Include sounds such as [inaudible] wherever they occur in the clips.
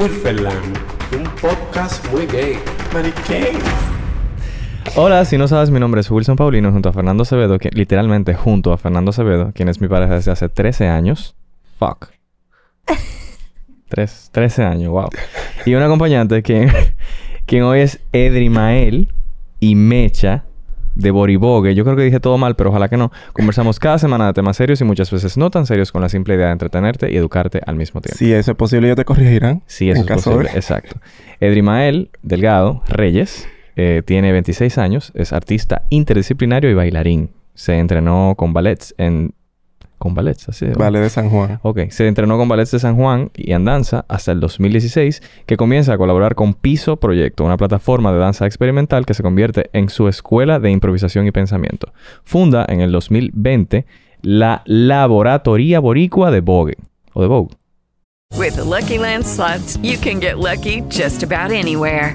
Un podcast muy gay. Mariquén. Hola, si no sabes, mi nombre es Wilson Paulino junto a Fernando Acevedo, que literalmente junto a Fernando Acevedo, quien es mi pareja desde hace 13 años. Fuck. [laughs] Tres, 13 años, wow. Y un acompañante quien, [laughs] quien hoy es Edrimael y Mecha de Boribogue. Yo creo que dije todo mal, pero ojalá que no. Conversamos cada semana de temas serios y muchas veces no tan serios con la simple idea de entretenerte y educarte al mismo tiempo. Si eso es posible, yo te corregirán. Sí, eso en es caso posible. de- Exacto. Edrimael Delgado Reyes eh, tiene 26 años, es artista interdisciplinario y bailarín. Se entrenó con ballets en... ¿Con ballets? Así de- Vale de San Juan. Ok, se entrenó con Ballets de San Juan y en danza hasta el 2016, que comienza a colaborar con Piso Proyecto, una plataforma de danza experimental que se convierte en su escuela de improvisación y pensamiento. Funda en el 2020 la Laboratoría Boricua de Vogue, o de Vogue. With the Lucky Land slots, you can get lucky just about anywhere.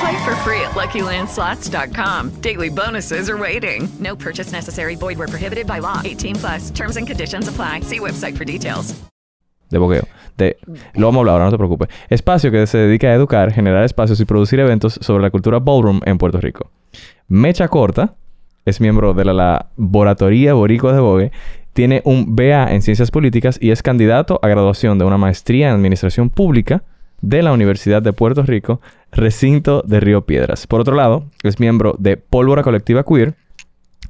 Play for free at LuckyLandSlots.com. Daily bonuses are waiting. No purchase necessary. Void where prohibited by law. 18 plus terms and conditions apply. See website for details. de bogueo. De, lo vamos a hablar ahora, no te preocupes. Espacio que se dedica a educar, generar espacios y producir eventos sobre la cultura ballroom en Puerto Rico. Mecha Corta es miembro de la Laboratoría Boricua de Bogue, tiene un BA en Ciencias Políticas y es candidato a graduación de una maestría en Administración Pública de la Universidad de Puerto Rico, recinto de Río Piedras. Por otro lado, es miembro de Pólvora Colectiva Queer,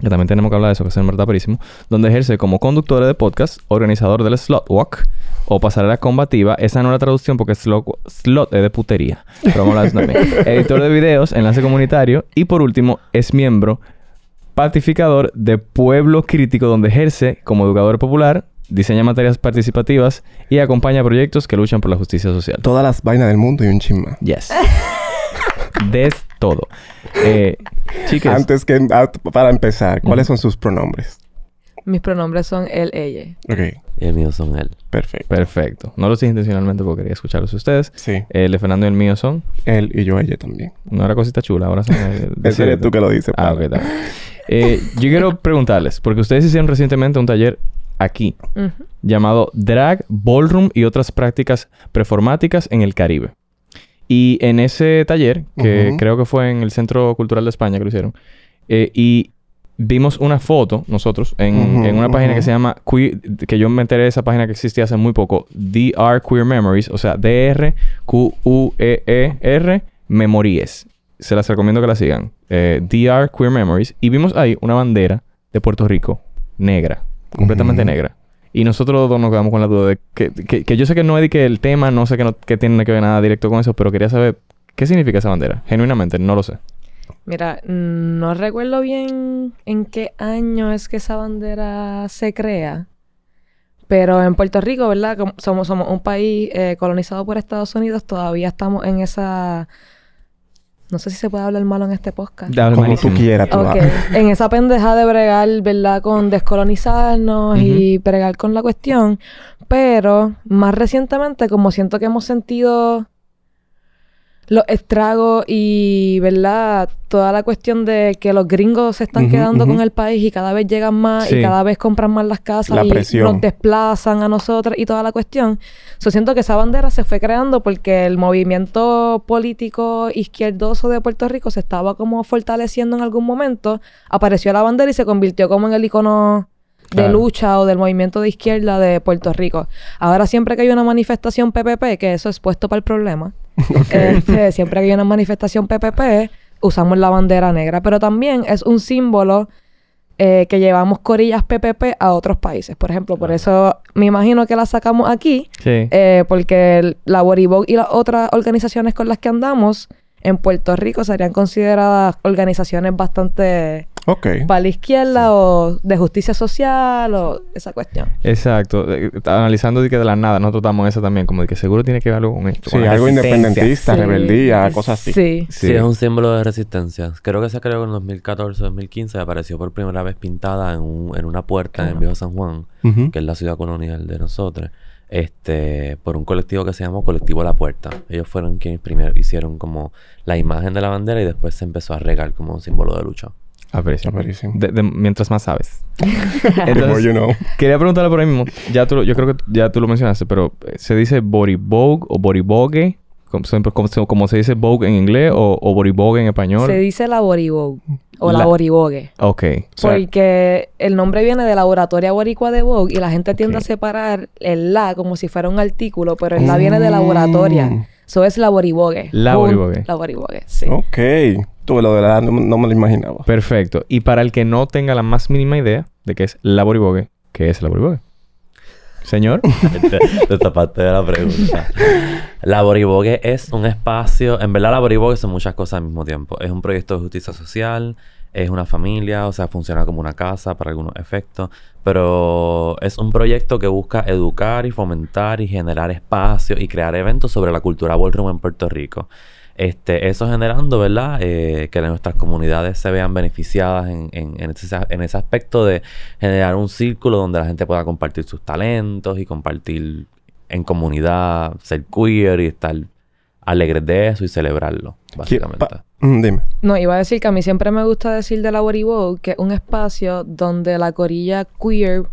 que también tenemos que hablar de eso, que es en verdad perísimo, donde ejerce como conductora de podcast, organizador del Slot Walk o pasarela combativa. Esa no es la traducción porque slot, slot es de putería. Pero vamos a hablar también. [laughs] Editor de videos, enlace comunitario y por último es miembro pacificador de Pueblo Crítico, donde ejerce como educador popular, diseña materias participativas y acompaña proyectos que luchan por la justicia social. Todas las vainas del mundo y un chisma. Yes. [laughs] Des todo. Eh, chicas. Antes que... ah, para empezar, ¿cuáles son sus pronombres? Mis pronombres son él, ella. Ok, Y el mío son él. perfecto. Perfecto. No lo dije intencionalmente porque quería escucharlos ustedes. Sí. El de Fernando y el mío son. Él y yo, ella también. No era cosita chula, ahora son. Ese eres tú que lo dices. Ah, ok, está bien. Eh, yo quiero preguntarles, porque ustedes hicieron recientemente un taller aquí llamado Drag, Ballroom y otras prácticas performáticas en el Caribe. Y en ese taller, que creo que fue en el Centro Cultural de España que lo hicieron, eh, y vimos una foto nosotros en, una página que se llama Queer- que yo me enteré de esa página que existía hace muy poco, DR Queer Memories, o sea, DR Q U E E R Memories. Se las recomiendo que la sigan. Eh, DR Queer Memories y vimos ahí una bandera de Puerto Rico negra, completamente negra. Y nosotros dos nos quedamos con la duda de que, que, que yo sé que no es que el tema, no sé que, no, que tiene que ver nada directo con eso, pero quería saber qué significa esa bandera. Genuinamente, no lo sé. Mira, no recuerdo bien en qué año es que esa bandera se crea. Pero en Puerto Rico, ¿verdad? Como somos, somos un país eh, colonizado por Estados Unidos, todavía estamos en esa... No sé si se puede hablar malo en este podcast. Dale, Como tú quieras, tú Ok, hablas. [laughs] en esa pendeja de bregar, ¿verdad? Con descolonizarnos y bregar con la cuestión. Pero más recientemente, como siento que hemos sentido los estragos y, ¿verdad? Toda la cuestión de que los gringos se están quedando con el país y cada vez llegan más Sí. y cada vez compran más las casas La y presión. nos desplazan a nosotros y toda la cuestión. Yo siento que esa bandera se fue creando porque el movimiento político izquierdoso de Puerto Rico se estaba como fortaleciendo en algún momento. Apareció la bandera y se convirtió como en el icono de Claro. lucha o del movimiento de izquierda de Puerto Rico. Ahora siempre que hay una manifestación PPP, que eso es puesto para el problema, [laughs] este, siempre que hay una manifestación PPP, usamos la bandera negra, pero también es un símbolo eh, que llevamos corillas PPP a otros países. Por ejemplo, por eso me imagino que la sacamos aquí, Sí. eh, porque el- la Boribog y las otras organizaciones con las que andamos en Puerto Rico serían consideradas organizaciones bastante Ok. para la izquierda o de justicia social o esa cuestión. Exacto. Analizando de que de la nada, nosotros estamos en eso también, como de que seguro tiene que ver algo con esto. Sí, con algo independentista, Sí. rebeldía, cosas así. Sí. Sí. es un símbolo de resistencia. Creo que se creó en 2014-2015. Apareció por primera vez pintada en, un- en una puerta en Viejo San Juan, que es la ciudad colonial de nosotros, este, por un colectivo que se llamó Colectivo La Puerta. Ellos fueron quienes primero hicieron como la imagen de la bandera y después se empezó a regar como un símbolo de lucha. Aprecio. Aprecio. De- de- mientras más sabes. [laughs] The more you know. Quería preguntarle por ahí mismo. Ya tú, yo creo que ya tú lo mencionaste, pero eh, ¿se dice boribogue o boribogue? Como, se- como como se dice vogue en inglés o, o boribogue en español. Se dice la Boribog o la, La- Boribogue. Ok. Porque el nombre viene de Laboratoria Boricua de Vogue y la gente tiende Ok. a separar el la como si fuera un artículo, pero el la viene de laboratoria. Mm. Eso es la Boribogue. La Jun- Boribogue. La Boribogue, sí. Ok. Tú lo de la edad no, no me lo imaginaba. Perfecto. Y para el que no tenga la más mínima idea de qué es la boribogue, ¿qué es la boribogue? Señor. Te, te tapaste de la pregunta. La Boribogue es un espacio. En verdad, la Boribogue son muchas cosas al mismo tiempo. Es un proyecto de justicia social, es una familia, o sea, funciona como una casa para algunos efectos. Pero es un proyecto que busca educar y fomentar y generar espacios y crear eventos sobre la cultura ballroom en Puerto Rico. Este, eso generando, ¿verdad? Eh, que nuestras comunidades se vean beneficiadas en, en- ese, en ese aspecto de generar un círculo donde la gente pueda compartir sus talentos y compartir en comunidad, ser queer y estar alegres de eso y celebrarlo, básicamente. Mm, dime. No, iba a decir que a mí siempre me gusta decir de la Boribogue que es un espacio donde la corilla queer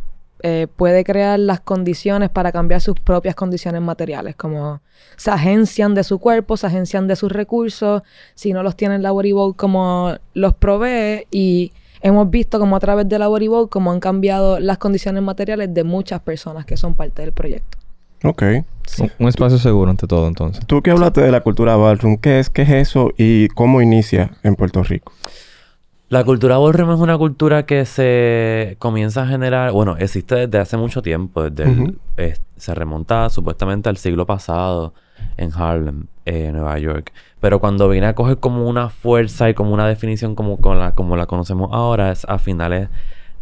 eh, puede crear las condiciones para cambiar sus propias condiciones materiales, como se agencian de su cuerpo, se agencian de sus recursos, si no los tiene la Boribogue como los provee y hemos visto como a través de la Boribogue como han cambiado las condiciones materiales de muchas personas que son parte del proyecto. Ok. Un, un espacio seguro ante todo, entonces. Tú que hablaste de la cultura ballroom, ¿qué es, qué es eso y cómo inicia en Puerto Rico? La cultura ballroom es una cultura que se comienza a generar, bueno, existe desde hace mucho tiempo, desde el- Ujú. es- se remonta supuestamente al siglo pasado en Harlem, eh, Nueva York. Pero cuando viene a coger como una fuerza y como una definición como, con la, como la conocemos ahora, es a finales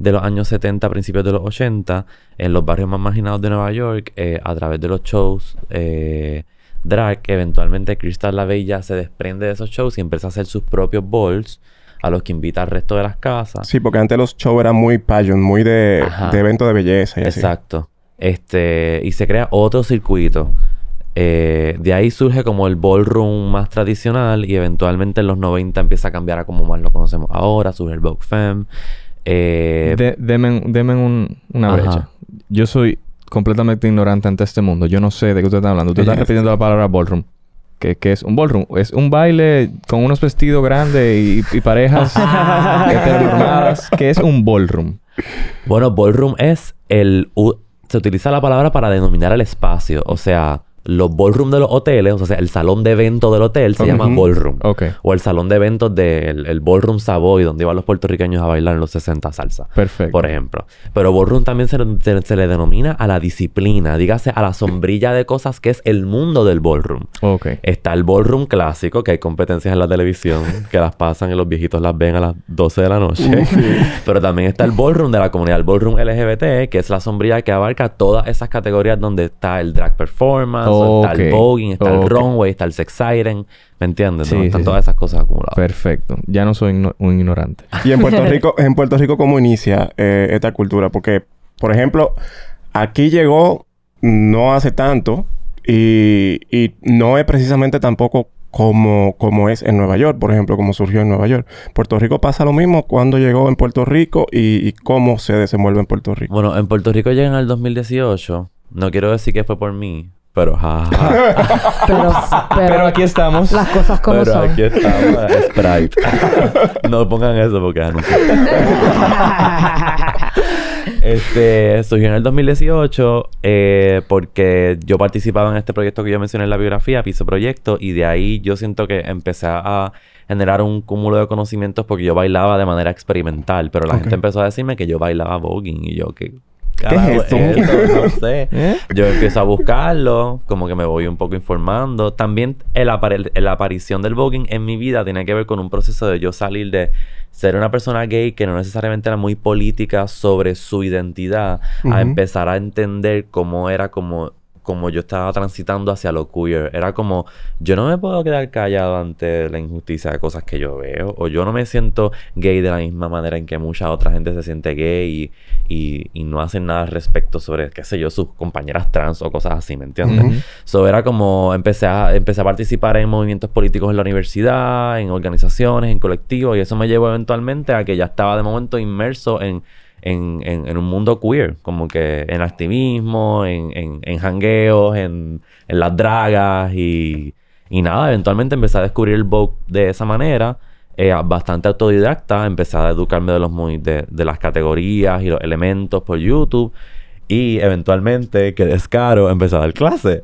de los años 70, principios de los 80, en los barrios más marginados de Nueva York, eh, a través de los shows eh, drag, eventualmente Crystal La Bella se desprende de esos shows y empieza a hacer sus propios balls a los que invita al resto de las casas. Sí, porque antes los shows eran muy pageant, muy de, evento de belleza y así. Exacto. Este, y se crea otro circuito. Eh, de ahí surge como el ballroom más tradicional y eventualmente en los 90 empieza a cambiar a como más lo conocemos ahora, surge el Vogue Femme. Eh, De- deme deme un- una Ajá. brecha. Yo soy completamente ignorante ante este mundo. Yo no sé de qué usted está hablando. Usted está repitiendo la palabra ballroom. ¿Qué, qué es un ballroom? Es un baile con unos vestidos grandes y, y parejas [laughs] [laughs] heteronormadas. ¿Qué es un ballroom? Bueno, ballroom es el... u- se utiliza la palabra para denominar el espacio. O sea, los ballroom de los hoteles, o sea, el salón de evento del hotel se llama ballroom. Ok. O el salón de eventos del el ballroom Savoy, donde iban los puertorriqueños a bailar en los 60 salsa. Perfecto. Por ejemplo. Pero ballroom también se, se- se le denomina a la disciplina, dígase a la sombrilla de cosas que es el mundo del ballroom. Ok. Está el ballroom clásico, que hay competencias en la televisión, que las pasan y los viejitos las ven a las 12 de la noche. [laughs] Pero también está el ballroom de la comunidad, el ballroom LGBT, que es la sombrilla que abarca todas esas categorías donde está el drag performance, está el voguing, está Ok. el runway, está el sex siren, ¿me entiendes? Sí, no? sí, Están sí. todas esas cosas acumuladas. Perfecto. Ya no soy igno- un ignorante. Y en Puerto Rico, [laughs] en Puerto Rico, ¿cómo inicia eh, esta cultura? Porque, por ejemplo, aquí llegó no hace tanto y, y no es precisamente tampoco como, como es en Nueva York, por ejemplo, como surgió en Nueva York. Puerto Rico pasa lo mismo cuando llegó en Puerto Rico y, y cómo se desenvuelve en Puerto Rico. Bueno, en Puerto Rico llegan al 2018. No quiero decir que fue por mí, pero jaja. [laughs] Pero, Pero aquí estamos. Las cosas como pero son. aquí estamos, Sprite. no pongan eso porque es anuncio. [laughs] Este, surgió en el 2018 eh, porque yo participaba en este proyecto que yo mencioné en la biografía, Piso Proyecto, y de ahí yo siento que empecé a generar un cúmulo de conocimientos porque yo bailaba de manera experimental, pero la gente empezó a decirme que yo bailaba voguing y yo que... ¿Qué es esto? No [laughs] sé. ¿Eh? Yo empiezo a buscarlo, como que me voy un poco informando. También el apare- la aparición del voguing en mi vida tiene que ver con un proceso de yo salir de ser una persona gay que no necesariamente era muy política sobre su identidad, a empezar a entender cómo era como como yo estaba transitando hacia lo queer. Era como, yo no me puedo quedar callado ante la injusticia de cosas que yo veo. O yo no me siento gay de la misma manera en que mucha otra gente se siente gay y, y, y no hacen nada al respecto sobre, qué sé yo, sus compañeras trans o cosas así, ¿me entiendes? Ujú. So era como empecé a, empecé a participar en movimientos políticos en la universidad, en organizaciones, en colectivos, y eso me llevó eventualmente a que ya estaba de momento inmerso en, en, en, un mundo queer, como que en activismo, en, en, en jangueos, en, en las dragas y, y nada, eventualmente empecé a descubrir el Vogue de esa manera. eh, bastante autodidacta, empecé a educarme de, los movi- de, de las categorías y los elementos por YouTube. Y eventualmente, que descaro, empecé a dar clase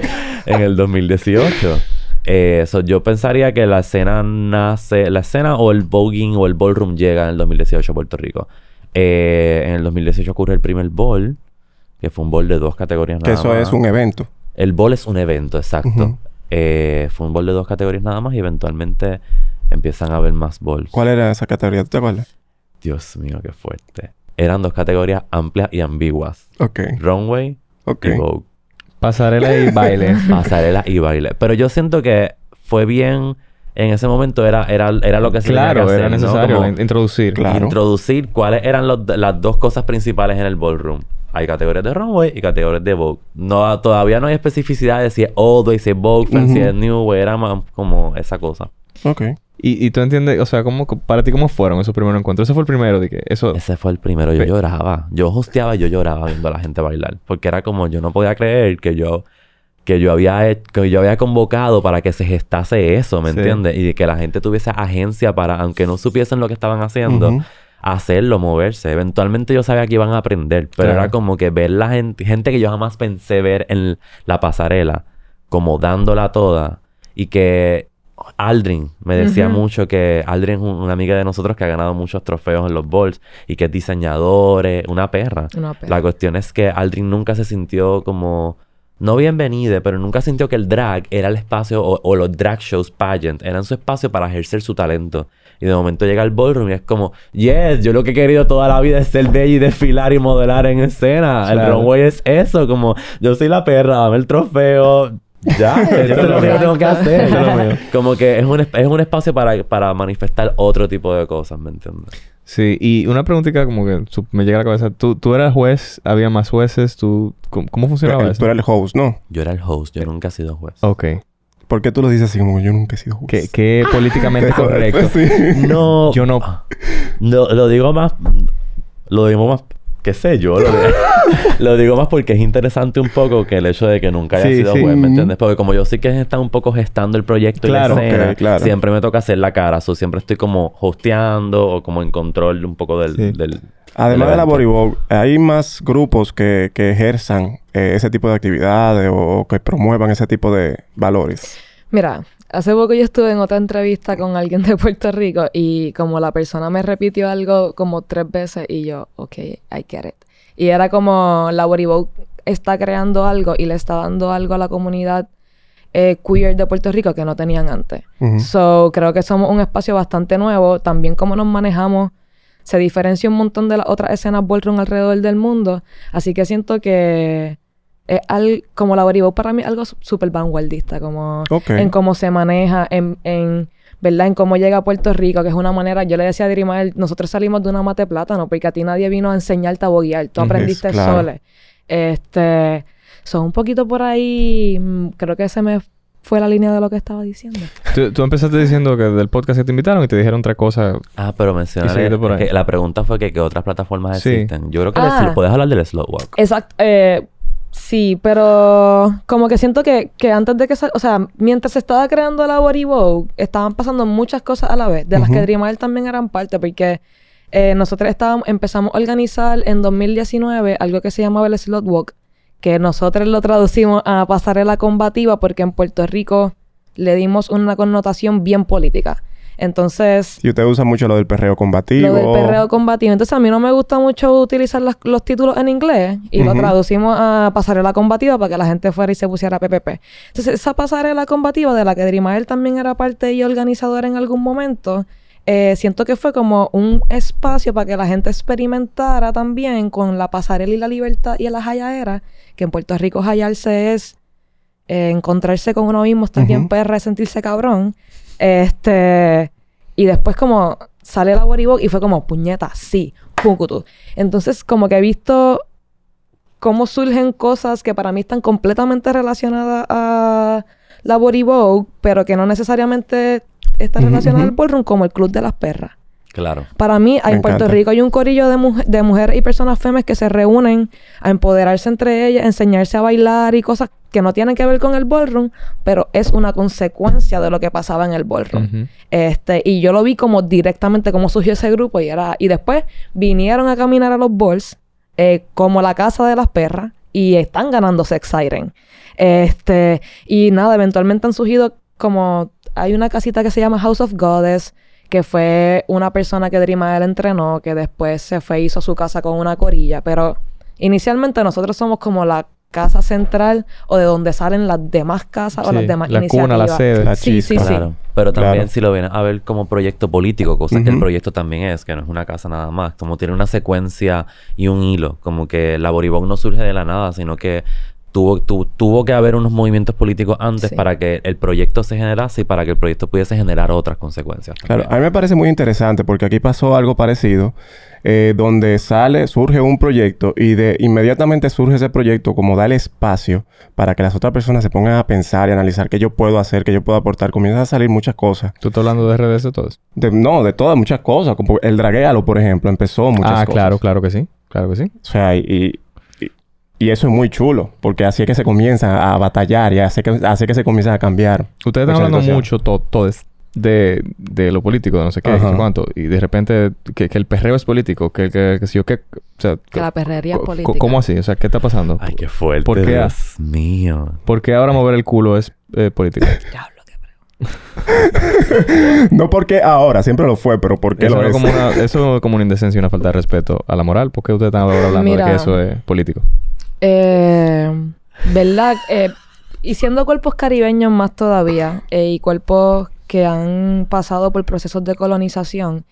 [laughs] en el 2018. Eh, yo pensaría que la escena nace, la escena o el voguing o el ballroom llega en el 2018 a Puerto Rico. Eh, en el 2018 ocurre el primer ball, que fue un ball de dos categorías Que nada eso más. es un evento. El ball es un evento, exacto. Eh, fue un ball de dos categorías nada más y eventualmente empiezan a haber más balls. ¿Cuál era esa categoría? ¿Tú te acuerdas? Dios mío, qué fuerte. Eran dos categorías amplias y ambiguas. Ok. Runway Ok. y Vogue. Pasarela y baile. [laughs] Pasarela y baile. Pero yo siento que fue bien... En ese momento era, era, era lo que se tenía que claro, hacer, era ¿no? necesario Como in- introducir. Claro. introducir cuáles eran los- las dos cosas principales en el ballroom. Hay categorías de runway y categorías de Vogue. No, todavía no hay especificidad de si es old way, si es Vogue, si Ujú. es new way. Era más como esa cosa. Ok. Y, y tú entiendes, o sea, ¿cómo, para ti, ¿cómo fueron esos primeros encuentros? Ese fue el primero de que eso... Ese fue el primero. Yo Pe- lloraba. Yo hosteaba y yo lloraba viendo a la gente bailar. Porque era como... Yo no podía creer que yo... Que yo había... Que yo había convocado para que se gestase eso, ¿me Sí. entiendes? Y que la gente tuviese agencia para... Aunque no supiesen lo que estaban haciendo... Hacerlo, moverse. Eventualmente yo sabía que iban a aprender. Pero Claro. era como que ver la gente... Gente que yo jamás pensé ver en la pasarela. Como dándola toda. Y que... Aldrin me decía mucho que Aldrin es un- una amiga de nosotros que ha ganado muchos trofeos en los balls y que es diseñador, una perra. Una. La cuestión es que Aldrin nunca se sintió como no bienvenida, pero nunca sintió que el drag era el espacio o, o los drag shows pageant eran su espacio para ejercer su talento. Y de momento llega el ballroom y es como, yes, yo lo que he querido toda la vida es ser bella y desfilar y modelar en escena. El Claro. runway es eso, como yo soy la perra, dame el trofeo. Ya, [laughs] eso es lo que yo tengo que [laughs] hacer. Como que es un, es un espacio para, para manifestar otro tipo de cosas, ¿me entiendes? Sí, y una preguntita como que me llega a la cabeza. ¿Tú, tú eras juez? ¿Había más jueces? ¿Tú, ¿Cómo, cómo funcionaba Pero, eso? tú eres el host, ¿no? Yo era el host, yo nunca he sido juez. Ok. ¿Por qué tú lo dices así como yo nunca he sido juez? ¿Qué, qué políticamente [laughs] Eso- correcto? sí. No. Yo no... No, lo digo más. Lo digo más. ¿Qué sé yo? Lo, de- [laughs] lo digo más porque es interesante un poco que el hecho de que nunca haya Sí, sido sí. juez, ¿me entiendes? Porque como yo sí que está un poco gestando el proyecto Claro. y la escena, claro. siempre me toca hacer la cara. So, siempre estoy como hosteando o como en control un poco del... Sí. del Además del de la evento. Body Vogue, hay más grupos que, que ejerzan eh, ese tipo de actividades o, o que promuevan ese tipo de valores. Mira, hace poco yo estuve en otra entrevista con alguien de Puerto Rico y como la persona me repitió algo como tres veces y yo, ok, I get it. Y era como la Vogue está creando algo y le está dando algo a la comunidad eh, queer de Puerto Rico que no tenían antes. So, creo que somos un espacio bastante nuevo. También como nos manejamos se diferencia un montón de las otras escenas ballroom alrededor del mundo. Así que siento que es al, como la Vogue para mí es algo súper vanguardista, como en cómo se maneja, en, en, ¿verdad? En cómo llega a Puerto Rico, que es una manera, yo le decía a Dirimael, nosotros salimos de una mate plátano, porque a ti nadie vino a enseñarte a boguear, tú aprendiste Es claro. sole. Este, son un poquito por ahí, mm, creo que se me fue la línea de lo que estaba diciendo. Tú, tú empezaste diciendo que del podcast que te invitaron y te dijeron otra cosa. Ah, pero que la pregunta fue que qué otras plataformas Sí. existen. Yo creo que Ah. les- puedes hablar del Slow Walk. Exacto. Eh, sí, pero como que siento que, que antes de que... o sea, mientras se estaba creando la Body Vogue, estaban pasando muchas cosas a la vez, de las que Ujú. Dreamer también eran parte, porque eh, nosotros estábamos, empezamos a organizar en 2019 algo que se llamaba el Slot Walk, que nosotros lo traducimos a pasarela combativa porque en Puerto Rico le dimos una connotación bien política. Entonces, Y usted usa mucho lo del perreo combativo. lo del perreo combativo. Entonces, a mí no me gusta mucho utilizar las- los títulos en inglés y lo traducimos a pasarela combativa para que la gente fuera y se pusiera PPP. Entonces, esa pasarela combativa de la que Drimael también era parte y organizador en algún momento, eh, siento que fue como un espacio para que la gente experimentara también con la pasarela y la libertad y la jayaera, que en Puerto Rico hallarse es eh, encontrarse con uno mismo, estar bien Ujú. perra, sentirse cabrón. Este. Y después, como sale la Waribok y fue como, puñeta, sí, pucutu. Entonces, como que he visto cómo surgen cosas que para mí están completamente relacionadas a la Waribok, pero que no necesariamente están relacionadas al ballroom, como el Club de las Perras. Claro. Para mí, en Puerto. Rico hay un corillo de mujeres y personas femes que se reúnen a empoderarse entre ellas, enseñarse a bailar y cosas que no tienen que ver con el ballroom, pero es una consecuencia de lo que pasaba en el ballroom. Este, y yo lo vi como directamente cómo surgió ese grupo y era y después vinieron a caminar a los balls eh, como la casa de las perras y están ganando Sex Siren. Este, y nada, eventualmente han surgido como hay una casita que se llama House of Goddess que fue una persona que Dreamael entrenó, que después se fue hizo su casa con una corilla, pero inicialmente nosotros somos como la casa central o de donde salen las demás casas o las demás la iniciativas. cuna, la sede. La sí, sí. Claro. Pero también Claro. si lo ven a ver como proyecto político, cosa que el proyecto también es, que no es una casa nada más, como tiene una secuencia y un hilo, como que la Boribón no surge de la nada, sino que tuvo, tu- tuvo que haber unos movimientos políticos antes Sí. para que el proyecto se generase y para que el proyecto pudiese generar otras consecuencias. Claro, a mí me parece muy interesante porque aquí pasó algo parecido, eh, donde sale, surge un proyecto y de inmediatamente surge ese proyecto como da el espacio para que las otras personas se pongan a pensar y analizar qué yo puedo hacer, qué yo puedo aportar. Comienzan a salir muchas cosas. ¿Tú estás hablando de redes de todos? De- no, de todas, muchas cosas. Como el draguealo, por ejemplo, empezó muchas Ah, cosas. claro, claro que sí. Claro que sí. O sea, y, y, eso es muy chulo, porque así es que se comienza a batallar y así que, así que se comienza a cambiar. Ustedes están hablando mucho to- todos de, de lo político, de no sé qué, Ajá. no sé cuánto. Y de repente que, que el perreo es político, que, que, que si yo qué... O sea, Que la perrería es política. ¿Cómo así? O sea, ¿qué está pasando? Ay, qué fuerte, ¿Por qué, Dios mío. ¿Por qué ahora mover el culo es eh, política? [laughs] [laughs] no porque ahora, siempre lo fue, pero porque eso, lo es. como una, [laughs] eso es como una indecencia y una falta de respeto a la moral. ¿Por qué ustedes están ahora hablando Mira. de que eso es político? Eh, ¿Verdad? Eh, y siendo cuerpos caribeños más todavía, eh, y cuerpos que han pasado por procesos de colonización,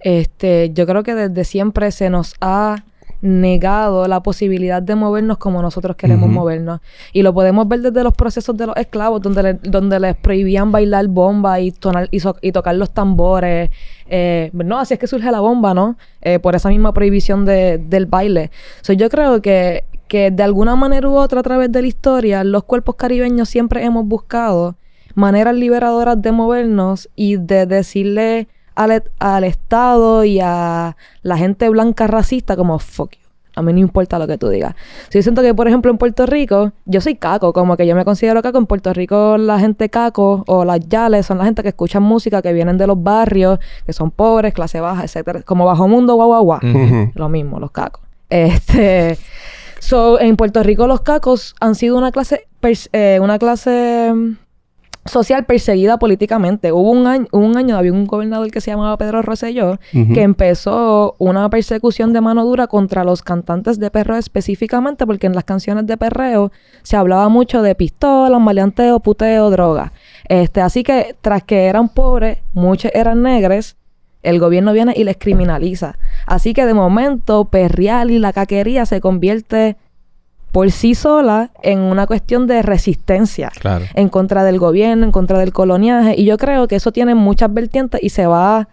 este, yo creo que desde siempre se nos ha negado la posibilidad de movernos como nosotros queremos movernos. Y lo podemos ver desde los procesos de los esclavos, donde, le- donde les prohibían bailar bomba y, tonar, y, so- y tocar los tambores. Eh, no, así es que surge la bomba, ¿no? Eh, por esa misma prohibición de- del baile. So, yo creo que, que de alguna manera u otra a través de la historia, los cuerpos caribeños siempre hemos buscado maneras liberadoras de movernos y de decirle al, al Estado y a la gente blanca racista como fuck you. A mí no importa lo que tú digas. Si yo siento que, por ejemplo, en Puerto Rico, yo soy caco, como que yo me considero caco. En Puerto Rico, la gente caco o las yales son la gente que escuchan música, que vienen de los barrios, que son pobres, clase baja, etcétera. Como bajo mundo, guau, guau, guau. Lo mismo, los cacos. Este. So, en Puerto Rico, los cacos han sido una clase. eh, una clase. mm, social perseguida políticamente. Hubo un año, hubo un año había un gobernador que se llamaba Pedro Rosselló Ujú. que empezó una persecución de mano dura contra los cantantes de perreo específicamente porque en las canciones de perreo se hablaba mucho de pistolas, maleanteo, puteo, droga. Este, así que tras que eran pobres, muchos eran negres, el gobierno viene y les criminaliza. Así que de momento perreal y la caquería se convierte por sí sola en una cuestión de resistencia Claro. en contra del gobierno, en contra del coloniaje. Y yo creo que eso tiene muchas vertientes y se va,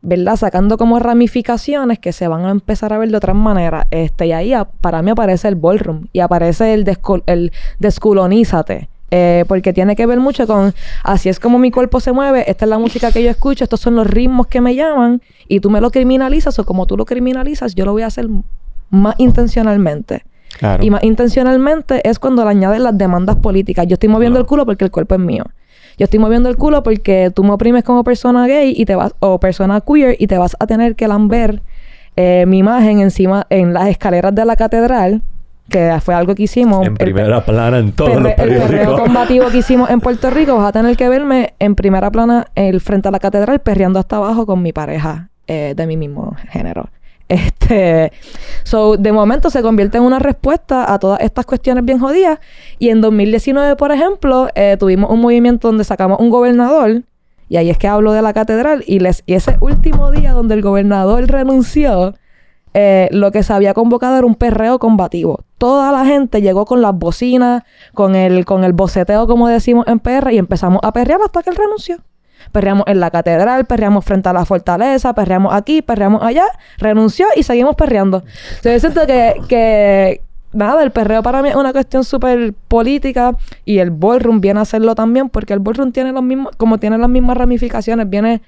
¿verdad? Sacando como ramificaciones que se van a empezar a ver de otras maneras. Este, y ahí a- para mí aparece el ballroom y aparece el, descol el desculonízate. Eh, porque tiene que ver mucho con así es como mi cuerpo se mueve, esta es la música que yo escucho, estos son los ritmos que me llaman y tú me lo criminalizas o como tú lo criminalizas, yo lo voy a hacer más intencionalmente. Claro. Y más intencionalmente es cuando le añades las demandas políticas. Yo estoy moviendo el culo porque el cuerpo es mío. Yo estoy moviendo el culo porque tú me oprimes como persona gay y te vas, o persona queer y te vas a tener que lamber eh, mi imagen encima en las escaleras de la catedral, que fue algo que hicimos. En El- primera plana en todos los el perreo combativo que hicimos en Puerto Rico, vas a tener que verme en primera plana el frente a la catedral perreando hasta abajo con mi pareja eh, de mi mismo género. Este, so, de momento se convierte en una respuesta a todas estas cuestiones bien jodidas. Y en 2019, por ejemplo, eh, tuvimos un movimiento donde sacamos un gobernador. Y ahí es que hablo de la catedral. Y, les, y ese último día donde el gobernador renunció, eh, lo que se había convocado era un perreo combativo. Toda la gente llegó con las bocinas, con el, con el boceteo, como decimos en PR, y empezamos a perrear hasta que él renunció. Perreamos en la catedral, perreamos frente a la fortaleza, perreamos aquí, perreamos allá, renunció y seguimos perreando. Entonces, siento que, que nada, el perreo para mí es una cuestión súper política y el ballroom viene a hacerlo también porque el ballroom tiene los mismos, como tiene las mismas ramificaciones, viene,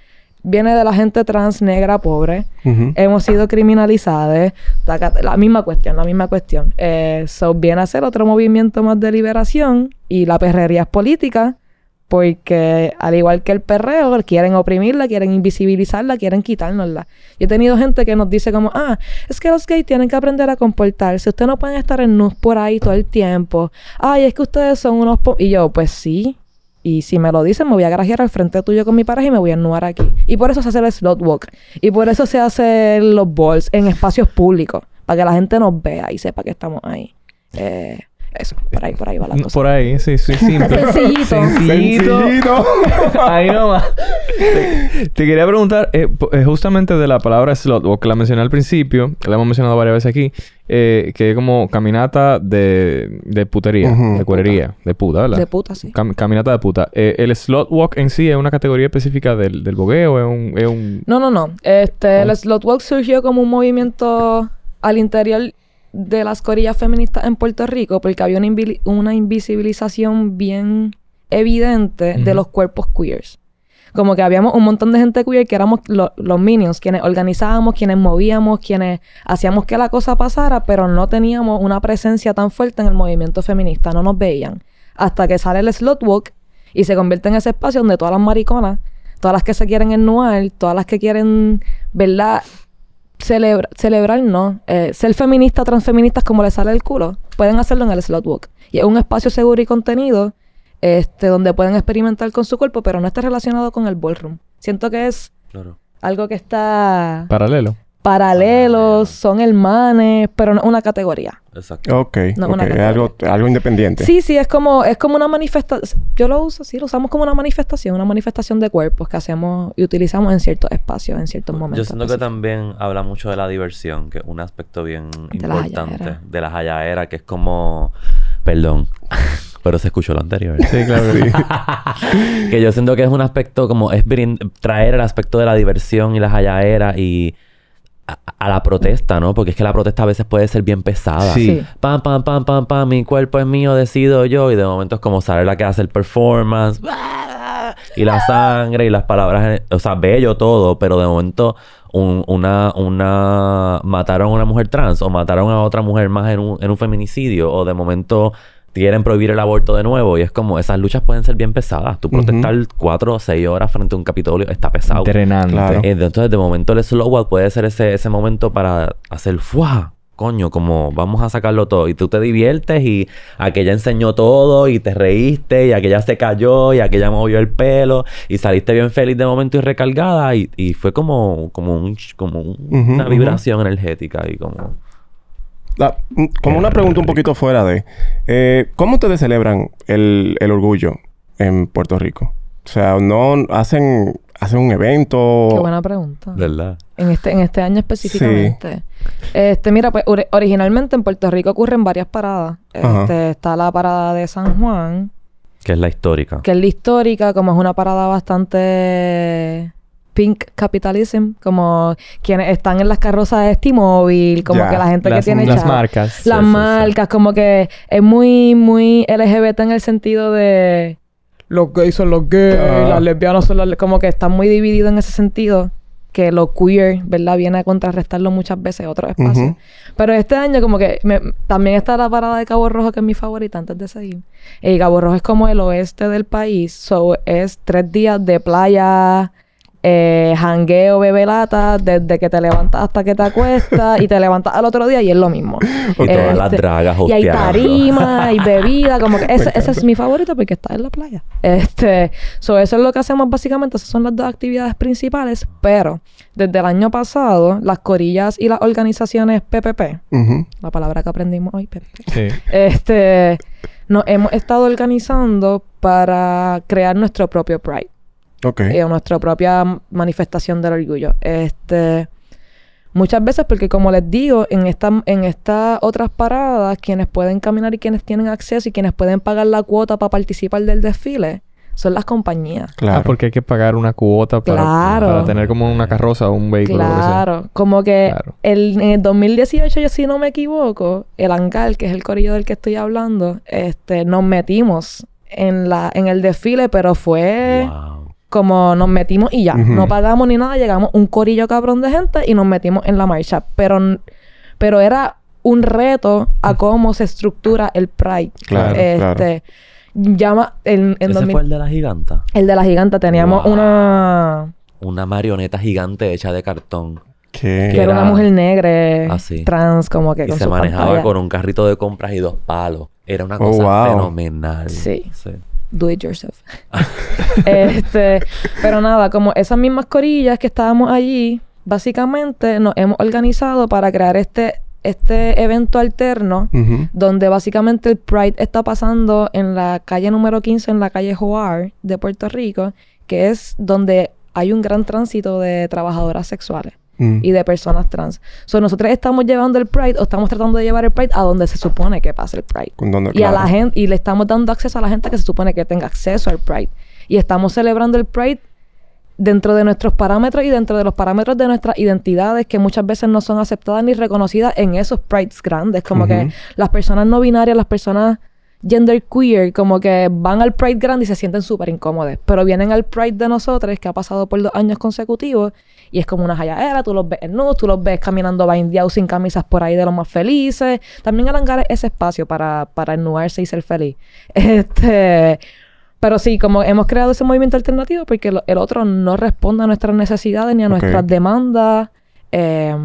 viene de la gente trans, negra, pobre. Hemos sido criminalizadas. La misma cuestión, la misma cuestión. Eh, so, viene a ser otro movimiento más de liberación y la perrería es política porque al igual que el perreo, quieren oprimirla, quieren invisibilizarla, quieren quitárnosla. Yo he tenido gente que nos dice como, ah, es que los gays tienen que aprender a comportarse. Ustedes no pueden estar en nus por ahí todo el tiempo. Ay, es que ustedes son unos... po-". Y yo, pues sí. Y si me lo dicen, me voy a grajear al frente tuyo con mi pareja y me voy a ennuar aquí. Y por eso se hace el slot walk. Y por eso se hacen los balls en espacios públicos. Para que la gente nos vea y sepa que estamos ahí. Eh, eso, por ahí, por ahí va la cosa. Por ahí, sí, sí, [laughs] simple. Sencillito. Sencillito. Sencillito. [laughs] ahí nomás. Te, te quería preguntar, eh, eh, justamente de la palabra slot, o que la mencioné al principio, que la hemos mencionado varias veces aquí, eh, que es como caminata de, de putería, de cuerería, de puta, ¿verdad? De puta, sí. Cam- caminata de puta. Eh, ¿El slot walk en sí es una categoría específica del, del bogueo? ¿Es un...? Es un... No, no, no. Este, Oh. el slot walk surgió como un movimiento al interior de las corillas feministas en Puerto Rico porque había una, una invisibilización bien evidente de los cuerpos queers. Como que habíamos un montón de gente queer que éramos lo- los minions, quienes organizábamos, quienes movíamos, quienes hacíamos que la cosa pasara, pero no teníamos una presencia tan fuerte en el movimiento feminista, no nos veían. Hasta que sale el slot walk y se convierte en ese espacio donde todas las mariconas, todas las que se quieren ennuar, todas las que quieren, ¿verdad? Celebra- celebrar, no. Eh, ser feminista, transfeministas como les sale el culo, pueden hacerlo en el slot walk. Y es un espacio seguro y contenido este, donde pueden experimentar con su cuerpo, pero no está relacionado con el ballroom. Siento que es Claro. algo que está Paralelo. Paralelos, son hermanes, pero no es una categoría. Exacto. Ok, No, ok. una Es categoría. algo, algo independiente. Sí, sí, es como, es como una manifestación. Yo lo uso, sí, lo usamos como una manifestación, una manifestación de cuerpos que hacemos y utilizamos en ciertos espacios, en ciertos momentos. Yo siento que también habla mucho de la diversión, que es un aspecto bien De importante de la hallaera, que es como, perdón, [laughs] pero se escuchó lo anterior. Sí, claro que sí. [laughs] que yo siento que es un aspecto como es traer el aspecto de la diversión y la hallaera y a, a la protesta, ¿no? Porque es que la protesta a veces puede ser bien pesada. Sí. Pam, pam, pam, pam, pam, mi cuerpo es mío, decido yo. Y de momento es como sale la que hace el performance. Y la sangre y las palabras. O sea, bello todo, pero de momento un- una, una... Mataron a una mujer trans o mataron a otra mujer más en un, en un feminicidio o de momento quieren prohibir el aborto de nuevo y es como esas luchas pueden ser bien pesadas. Tú protestar cuatro o seis horas frente a un capitolio está pesado. Drenante. Claro. Eh, entonces, de momento, el slow walk puede ser ese, ese momento para hacer ¡fua! Coño, como vamos a sacarlo todo. Y tú te diviertes y aquella enseñó todo y te reíste y aquella se cayó y aquella movió el pelo y saliste bien feliz de momento y recargada y, y fue como, como, un, como un- Ujú, una vibración energética y como... La- mm, como una pregunta un poquito fuera de... eh, ¿Cómo ustedes celebran el, el orgullo en Puerto Rico? O sea, ¿no hacen, hacen un evento? Qué buena pregunta. ¿Verdad? En este, en este año específicamente. Este, mira, pues ori- originalmente en Puerto Rico ocurren varias paradas. Este, está la parada de San Juan, Que es la histórica. que es la histórica, como es una parada bastante pink capitalism, como quienes están en las carrozas de T-Mobile, como Ya, que la gente las- que tiene las chavo. marcas. Las Sí, sí, sí. marcas, como que es muy, muy LGBT en el sentido de los gays son los gays, Ah. las lesbianas son las como que están muy divididos en ese sentido. Que lo queer, ¿verdad? Viene a contrarrestarlo muchas veces otros espacios. Pero este año como que me- también está la parada de Cabo Rojo, que es mi favorita antes de seguir. Y Cabo Rojo es como el oeste del país. So, es tres días de playa, eh, jangueo, bebe lata, desde que te levantas hasta que te acuestas. y te levantas al otro día y es lo mismo. [laughs] Y todas las dragas Y hay tarima, hay [laughs] bebida, como que ese, ese es mi favorito porque está en la playa. Este, so eso es lo que hacemos básicamente, esas son las dos actividades principales, pero desde el año pasado, las corillas y las organizaciones PPP, la palabra que aprendimos hoy, PPP, Sí. este, nos hemos estado organizando para crear nuestro propio Pride Ok. eh, nuestra propia manifestación del orgullo. Este, muchas veces porque como les digo, en esta, en estas otras paradas, quienes pueden caminar y quienes tienen acceso y quienes pueden pagar la cuota para participar del desfile, son las compañías. Ah, porque hay que pagar una cuota para, Claro. para tener como una carroza o un vehículo. lo que sea. Claro, como que Claro. el, en el 2018, yo si no me equivoco, el ANCAL, que es el corillo del que estoy hablando, este, nos metimos en la, en el desfile, pero fue como nos metimos y ya, no pagamos ni nada, llegamos un corillo cabrón de gente y nos metimos en la marcha, pero, pero era un reto a cómo se estructura el Pride. Claro, este, Llama en, en Ese 2000 fue el de la giganta. el de la giganta teníamos Wow. una Una marioneta gigante hecha de cartón. ¿Qué? que era una mujer negra, Así. trans, como que Y con se su manejaba pantalla. con un carrito de compras y dos palos. Era una Oh, cosa wow. fenomenal. Sí. Do it yourself. [laughs] este, pero nada, como esas mismas corillas que estábamos allí, básicamente nos hemos organizado para crear este, este evento alterno, donde básicamente el Pride está pasando en la calle número 15, en la calle Joar de Puerto Rico, que es donde hay un gran tránsito de trabajadoras sexuales Mm. y de personas trans. So, nosotros estamos llevando el Pride o estamos tratando de llevar el Pride a donde se supone que pase el Pride. Donde- y a la gente y le estamos dando acceso a la gente que se supone que tenga acceso al Pride. Y estamos celebrando el Pride dentro de nuestros parámetros y dentro de los parámetros de nuestras identidades que muchas veces no son aceptadas ni reconocidas en esos prides grandes. Como que las personas no binarias, las personas gender queer, como que van al Pride grande y se sienten súper incómodos. Pero vienen al Pride de nosotros, que ha pasado por dos años consecutivos, y es como una jayaera, tú los ves en tú los ves caminando baindeados sin camisas por ahí de los más felices. También alangar ese espacio para, para ennuarse y ser feliz. [laughs] Este... Pero sí, como hemos creado ese movimiento alternativo porque el otro no responde a nuestras necesidades ni a nuestras demandas. Eh,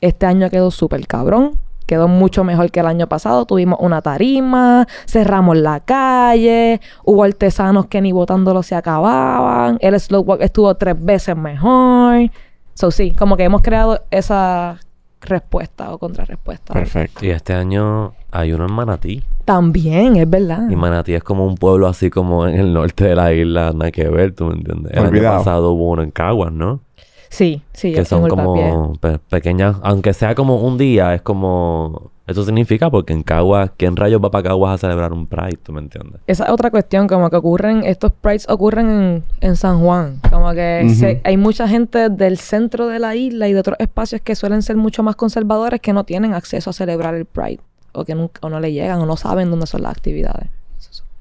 este año quedó súper cabrón. Quedó mucho mejor que el año pasado. Tuvimos una tarima, cerramos la calle, hubo artesanos que ni botándolo se acababan. El slow walk estuvo tres veces mejor. So sí, como que hemos creado esa respuesta o contrarrespuesta. Y este año hay uno en Manatí. También, es verdad. Y Manatí es como un pueblo así como en el norte de la isla, nada que ver, ¿tú me entiendes? El Olvidado. año pasado hubo uno en Caguas, ¿no? Sí, sí, que son como pe- pequeñas, aunque sea como un día, es como... Eso significa porque en Caguas, ¿quién rayos va para Caguas a celebrar un Pride? ¿Tú me entiendes? Esa es otra cuestión, como que ocurren, estos prides ocurren en, en San Juan. Como que se- hay mucha gente del centro de la isla y de otros espacios que suelen ser mucho más conservadores que no tienen acceso a celebrar el Pride. O que nunca, o no le llegan o no saben dónde son las actividades.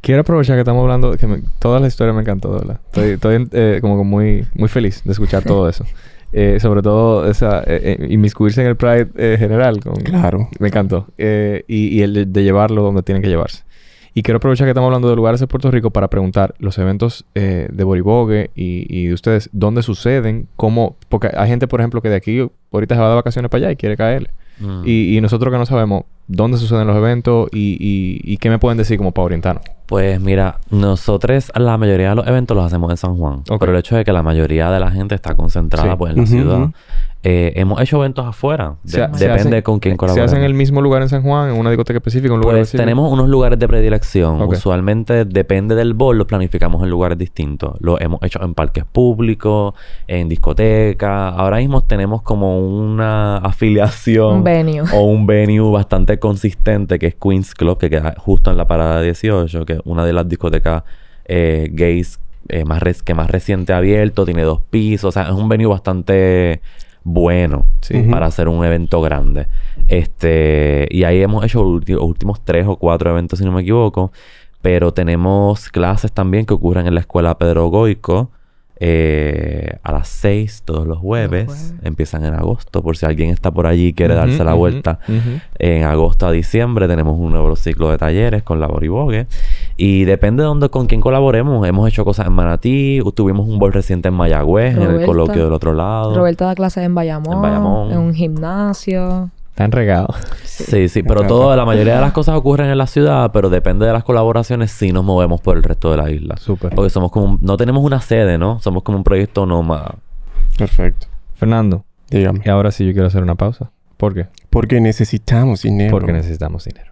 Quiero aprovechar que estamos hablando, que me- toda la historia me encantó, ¿verdad? Estoy, [laughs] estoy eh, como muy, muy feliz de escuchar todo eso. [laughs] Eh, sobre todo esa, eh, eh, inmiscuirse en el Pride eh, general. con- Claro. Me encantó. Eh, y, y el de, de llevarlo donde tienen que llevarse. Y quiero aprovechar que estamos hablando de lugares de Puerto Rico para preguntar los eventos eh, de Boribogue y, y de ustedes, ¿dónde suceden? ¿Cómo? Porque hay gente, por ejemplo, que de aquí ahorita se va de vacaciones para allá y quiere caerle. Mm. Y, y nosotros que no sabemos dónde suceden los eventos y, y, y qué me pueden decir como para orientarnos. Pues mira, nosotros la mayoría de los eventos los hacemos en San Juan. Pero el hecho de que la mayoría de la gente está concentrada Sí. pues en la ciudad. Eh, hemos hecho eventos afuera. De- Se- se depende hacen- con quién ¿Se colaboremos. hacen en el mismo lugar en San Juan, en una discoteca específica, un lugar Pues específico? tenemos unos lugares de predilección. Usualmente depende del bol, los planificamos en lugares distintos. Lo hemos hecho en parques públicos, en discotecas. Ahora mismo tenemos como una [laughs] afiliación Un venue. o un venue bastante consistente que es Queens Club, que queda justo en la parada 18, que es una de las discotecas eh, gays eh, más res- que más reciente abierto, tiene dos pisos, o sea, es un venue bastante bueno para hacer un evento grande. Este, y ahí hemos hecho los últimos tres o cuatro eventos, si no me equivoco, pero tenemos clases también que ocurren en la escuela Pedro Goico. eh, a las seis todos los jueves. Empiezan en agosto, por si alguien está por allí y quiere darse la vuelta. En agosto a diciembre tenemos un nuevo ciclo de talleres con Labor y Vogue. Y depende de dónde, con quién colaboremos. Hemos hecho cosas en Manatí. Tuvimos un bol reciente en Mayagüez, en el coloquio del otro lado. Roberta da clases en Bayamón, En Bayamón. en un gimnasio. Están regados. Sí, sí, pero todo, la mayoría de las cosas ocurren en la ciudad, pero depende de las colaboraciones, sí nos movemos por el resto de la isla. Súper. Porque somos como, un- no tenemos una sede, ¿no? Somos como un proyecto nómada. Perfecto. Fernando. Dígame. Y ahora sí yo quiero hacer una pausa. ¿Por qué? Porque necesitamos dinero. Porque necesitamos dinero.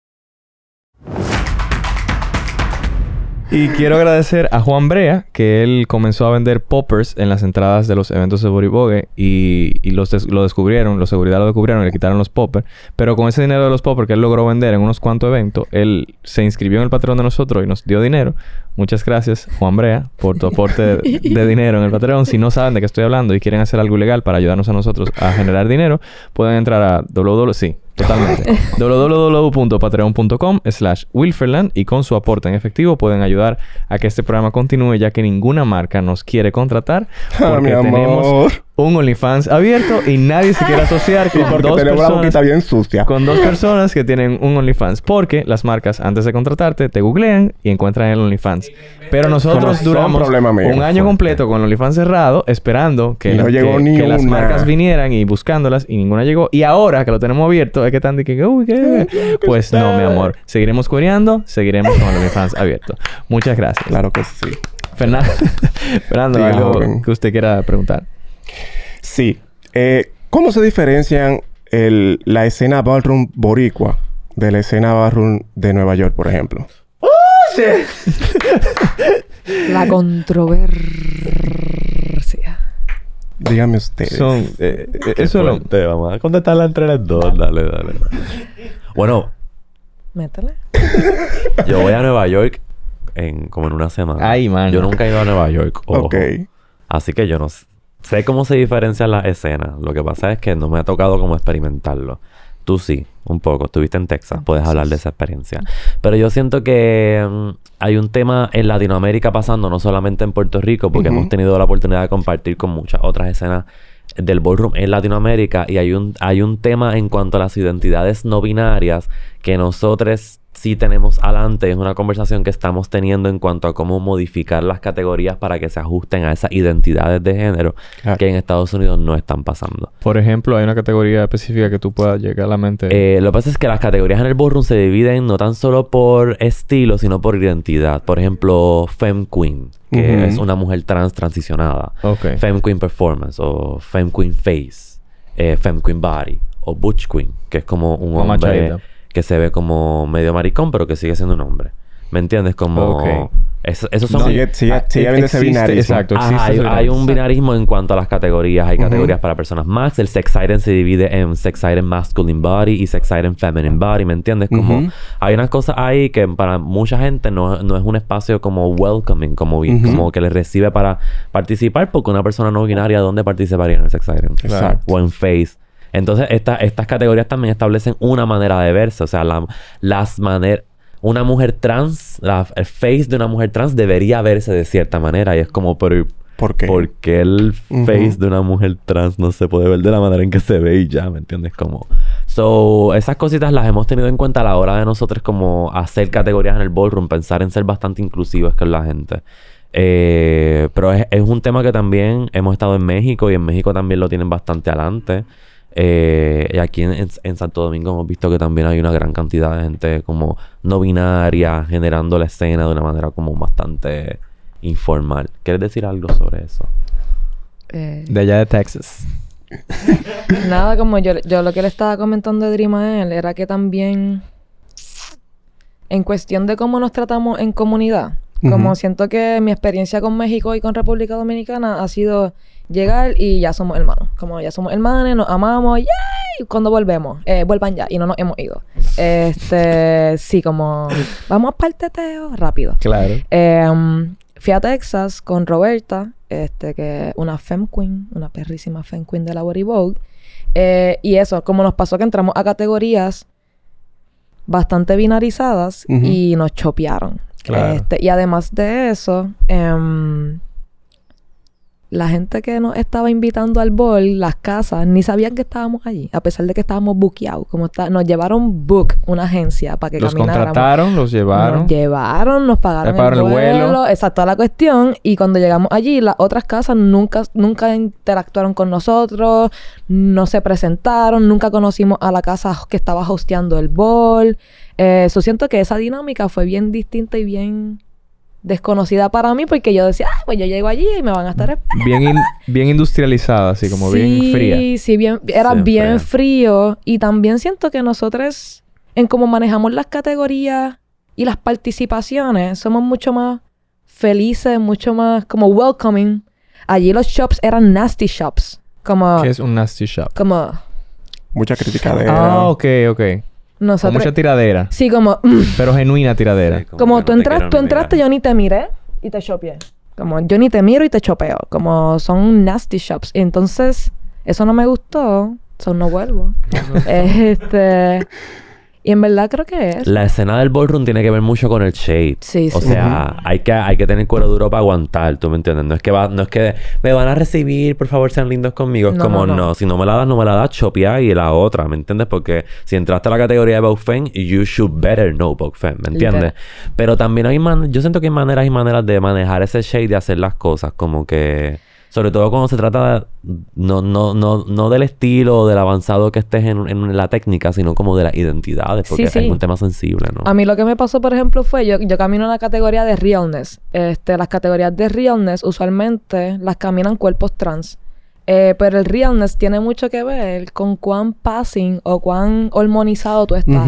Y quiero agradecer a Juan Brea, que él comenzó a vender poppers en las entradas de los eventos de Boribogue y, y los lo descubrieron, los seguridad lo descubrieron le quitaron los poppers. Pero con ese dinero de los poppers que él logró vender en unos cuantos eventos, él se inscribió en el patrón de nosotros y nos dio dinero. Muchas gracias, Juan Brea, por tu aporte de, de dinero en el Patreon. Si no saben de qué estoy hablando y quieren hacer algo ilegal para ayudarnos a nosotros a generar dinero, pueden entrar a www. Sí, totalmente. [laughs] www.patreon.com slash Wilferland y con su aporte en efectivo pueden ayudar a que este programa continúe ya que ninguna marca nos quiere contratar Ah, porque tenemos un OnlyFans abierto y nadie se quiere asociar [laughs] con porque dos tenemos la personas boquita bien sucia. con dos personas que tienen un OnlyFans. Porque las marcas, antes de contratarte, te googlean y encuentran el OnlyFans. Pero nosotros son duramos problema un año completo con el OnlyFans cerrado, esperando que, Y no la- llegó que- ni que las marcas vinieran y buscándolas y ninguna llegó. Y ahora que lo tenemos abierto, es que están que, uy, ¿qué? Pues no, mi amor. Seguiremos cuereando, seguiremos con el OnlyFans abierto. Muchas gracias. Claro que sí. Fernando, [laughs] Fernando algo que usted quiera preguntar. Sí. Eh, ¿Cómo se diferencian el- la escena ballroom boricua de la escena ballroom de Nueva York, por ejemplo? La controversia. Dígame ustedes. Son, eh, eh, eso lo, fuerte, Vamos a contestarla entre las dos. Dale, dale. dale. Bueno, Métele. yo voy a Nueva York en, como en una semana. Ay, mano. Yo nunca he ido a Nueva York. ojo. Ok. Así que yo no sé cómo se diferencian las escenas. Lo que pasa es que no me ha tocado como experimentarlo. Tú sí, un poco. Estuviste en Texas. Puedes hablar de esa experiencia. Pero yo siento que mm, hay un tema en Latinoamérica pasando, no solamente en Puerto Rico, porque hemos tenido la oportunidad de compartir con muchas otras escenas del ballroom en Latinoamérica y hay un, hay un tema en cuanto a las identidades no binarias que nosotros sí tenemos adelante. Es una conversación que estamos teniendo en cuanto a cómo modificar las categorías para que se ajusten a esas identidades de género Claro. que en Estados Unidos no están pasando. Por ejemplo, hay una categoría específica que tú puedas llegar a la mente. Eh, lo que pasa es que las categorías en el ballroom se dividen no tan solo por estilo, sino por identidad. Por ejemplo, Femme Queen, que es una mujer trans transicionada. Ok. Femme Queen Performance o Femme Queen Face, eh, Femme Queen Body o Butch Queen, que es como un Como hombre machadita. Que se ve como medio maricón, pero que sigue siendo un hombre. ¿Me entiendes? Como... Ok. Eso- esos son... Sigue, sigue, sigue habiendo ese existe- binarismo. exacto. Ajá, existe hay, un binarismo en cuanto a las categorías. Hay categorías para personas max. El sex item se divide en sex item masculine body y sex item feminine body. ¿Me entiendes? Como hay unas cosas ahí que para mucha gente no, no es un espacio como welcoming, como, Ujú. como que les recibe para participar, porque una persona no binaria, ¿dónde participaría en el sex item? Exacto. O en face. Entonces, esta- estas categorías también establecen una manera de verse. O sea, la- las maneras... Una mujer trans, la, el face de una mujer trans debería verse de cierta manera. Y es como, pero... ¿Por qué? Porque el face de una mujer trans no se puede ver de la manera en que se ve y ya, ¿me entiendes? Como... So, esas cositas las hemos tenido en cuenta a la hora de nosotros como hacer categorías en el ballroom, pensar en ser bastante inclusivos con la gente. Eh, pero es, es un tema que también hemos estado en México y en México también lo tienen bastante adelante. Eh, y aquí en, en- Santo Domingo hemos visto que también hay una gran cantidad de gente como no binaria generando la escena de una manera como bastante informal. ¿Quieres decir algo sobre eso? Eh, De allá de Texas. [laughs] Nada, como yo, yo lo que le estaba comentando de Dream a él era que también en cuestión de cómo nos tratamos en comunidad, como siento que mi experiencia con México y con República Dominicana ha sido llegar y ya somos hermanos, como ya somos hermanos, nos amamos, ¡yay! Cuando volvemos, eh, vuelvan ya y no nos hemos ido. Este, [laughs] sí, como vamos para el teteo rápido. Claro. Em, fui a Texas con Roberta, este, que es una femme queen, una perrísima femme queen de la Body Vogue. Eh, y eso, como nos pasó que entramos a categorías bastante binarizadas y nos chopearon. Este, y además de eso, em, la gente que nos estaba invitando al ball, las casas, ni sabían que estábamos allí, a pesar de que estábamos buqueados. Como está, nos llevaron book, una agencia, para que Los camináramos. contrataron, los llevaron. Nos llevaron, nos pagaron, Le pagaron el vuelo. Exacto, la cuestión. Y cuando llegamos allí, las otras casas nunca, nunca interactuaron con nosotros, no se presentaron, nunca conocimos a la casa que estaba hosteando el ball. Eh, so siento que esa dinámica fue bien distinta y bien desconocida para mí porque yo decía, ah, pues yo llego allí y me van a estar Bien, in- bien industrializada, así como bien fría. Sí, sí, bien, era Sí, bien fría. frío. Y también siento que nosotros, en cómo manejamos las categorías y las participaciones, somos mucho más felices, mucho más como welcoming. Allí los shops eran nasty shops. Como, Que es un nasty shop. como Mucha criticadera. Ah, ok, ok. Con nosotros. mucha tiradera. Sí, como, [laughs] mm, Pero genuina tiradera. como tú, entras, tú entraste, yo ni te miré y te chopeé. Como yo ni te miro y te chopeo. Como son nasty shops. Y entonces, eso no me gustó. Eso no vuelvo. [laughs] este. Y en verdad creo que es. La escena del ballroom tiene que ver mucho con el shade. Sí, O sí. sea, hay, que, hay que tener cuero duro para aguantar, ¿tú me entiendes? No es que va, no es que me van a recibir, por favor, sean lindos conmigo. Es No, como, no, no, no. si no me la das, no me la das, chopia y la otra, ¿me entiendes? Porque si entraste a la categoría de Baufeng, you should better know Baufeng, ¿me entiendes? Literal. Pero también hay man yo siento que hay maneras y maneras de manejar ese shade de hacer las cosas, como que... Sobre todo cuando se trata de- no, no, no, no del estilo o del avanzado que estés en, en la técnica, sino como de las identidades, porque Sí, sí. es un tema sensible, ¿no? A mí lo que me pasó, por ejemplo, fue yo, yo camino en la categoría de realness. Este, las categorías de realness usualmente las caminan cuerpos trans. Eh, pero el realness tiene mucho que ver con cuán passing o cuán hormonizado tú estás.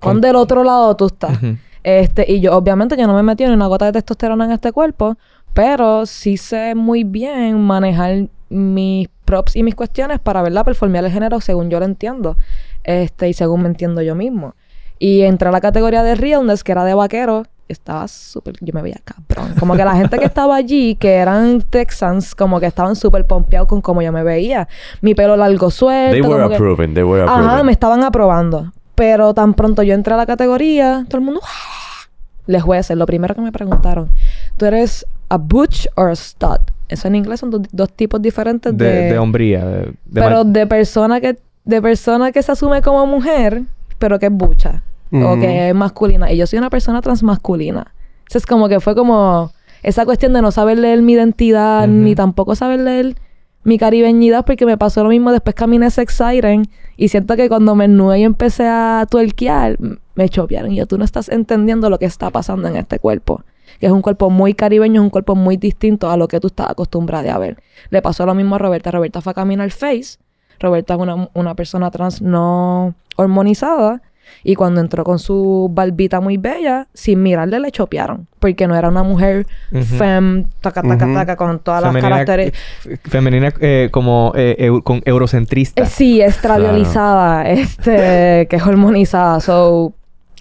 Cuán del otro lado tú estás. Este, y yo, obviamente, yo no me metí ni una gota de testosterona en este cuerpo, pero sí sé muy bien manejar mis props y mis cuestiones para, ¿verdad?, performear el género según yo lo entiendo. Este, y según me entiendo yo mismo. Y entré a la categoría de realness, que era de vaquero, estaba súper, yo me veía cabrón. Como que la gente que estaba allí, que eran texans, como que estaban súper pompeados con cómo yo me veía. Mi pelo largo suelto. They were que- approving, they were Ajá, approving. me estaban aprobando. Pero tan pronto yo entré a la categoría, todo el mundo... "Ah". Les jueces, lo primero que me preguntaron, ¿tú eres a butch or a stud? Eso en inglés son do- dos tipos diferentes De, de... de hombría. De, de pero de persona que... De persona que se asume como mujer, pero que es bucha. O que es masculina. Y yo soy una persona transmasculina. Entonces como que fue como... Esa cuestión de no saber leer mi identidad, ni tampoco saber leer mi caribeñidad, porque me pasó lo mismo. Después caminé Sex Siren y siento que cuando me ennué y empecé a tuerquear, me chopearon. Y yo, tú no estás entendiendo lo que está pasando en este cuerpo. Que es un cuerpo muy caribeño, es un cuerpo muy distinto a lo que tú estás acostumbrada a ver. Le pasó lo mismo a Roberta. Roberta fue a caminar Face. Roberta es una, una persona trans no hormonizada. Y cuando entró con su barbita muy bella, sin mirarle le chopearon. Porque no era una mujer Ujú. femme, taca, taca, taca, con todas las Femenina- características. f- Femenina eh, como eh, eu- con eurocentrista. Eh, sí, estradiolizada, este, que es hormonizada. So,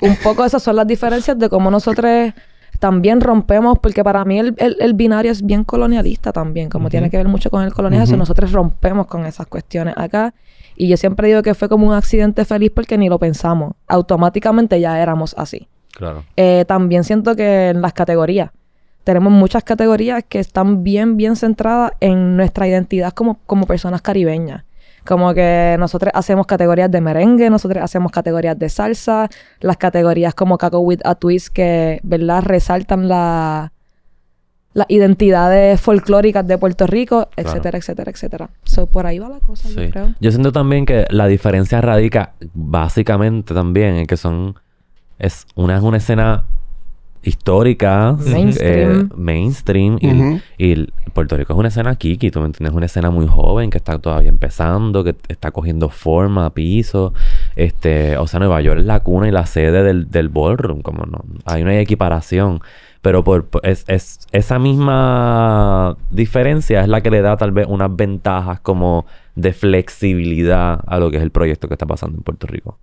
un poco esas son las diferencias de cómo nosotros también rompemos, porque para mí el, el- el binario es bien colonialista también, como tiene que ver mucho con el colonialismo, nosotros rompemos con esas cuestiones acá. Y yo siempre digo que fue como un accidente feliz porque ni lo pensamos. Automáticamente ya éramos así. Claro. Eh, también siento que en las categorías, tenemos muchas categorías que están bien, bien centradas en nuestra identidad como, como personas caribeñas. Como que nosotros hacemos categorías de merengue, nosotros hacemos categorías de salsa, las categorías como Caco with a Twist que, ¿verdad? Resaltan la, las identidades folclóricas de Puerto Rico, etcétera, etcétera, etcétera. So, por ahí va la cosa, yo Sí. creo. Yo siento también que la diferencia radica básicamente también en que son... Es una es una escena histórica, Mainstream. eh, mainstream y, y el- Puerto Rico es una escena kiki, tú me entiendes, una escena muy joven que está todavía empezando, que está cogiendo forma, piso, este, o sea, Nueva York es la cuna y la sede del, del ballroom, como no, ahí no hay equiparación, pero por, por- es, es- esa misma diferencia es la que le da tal vez unas ventajas como de flexibilidad a lo que es el proyecto que está pasando en Puerto Rico.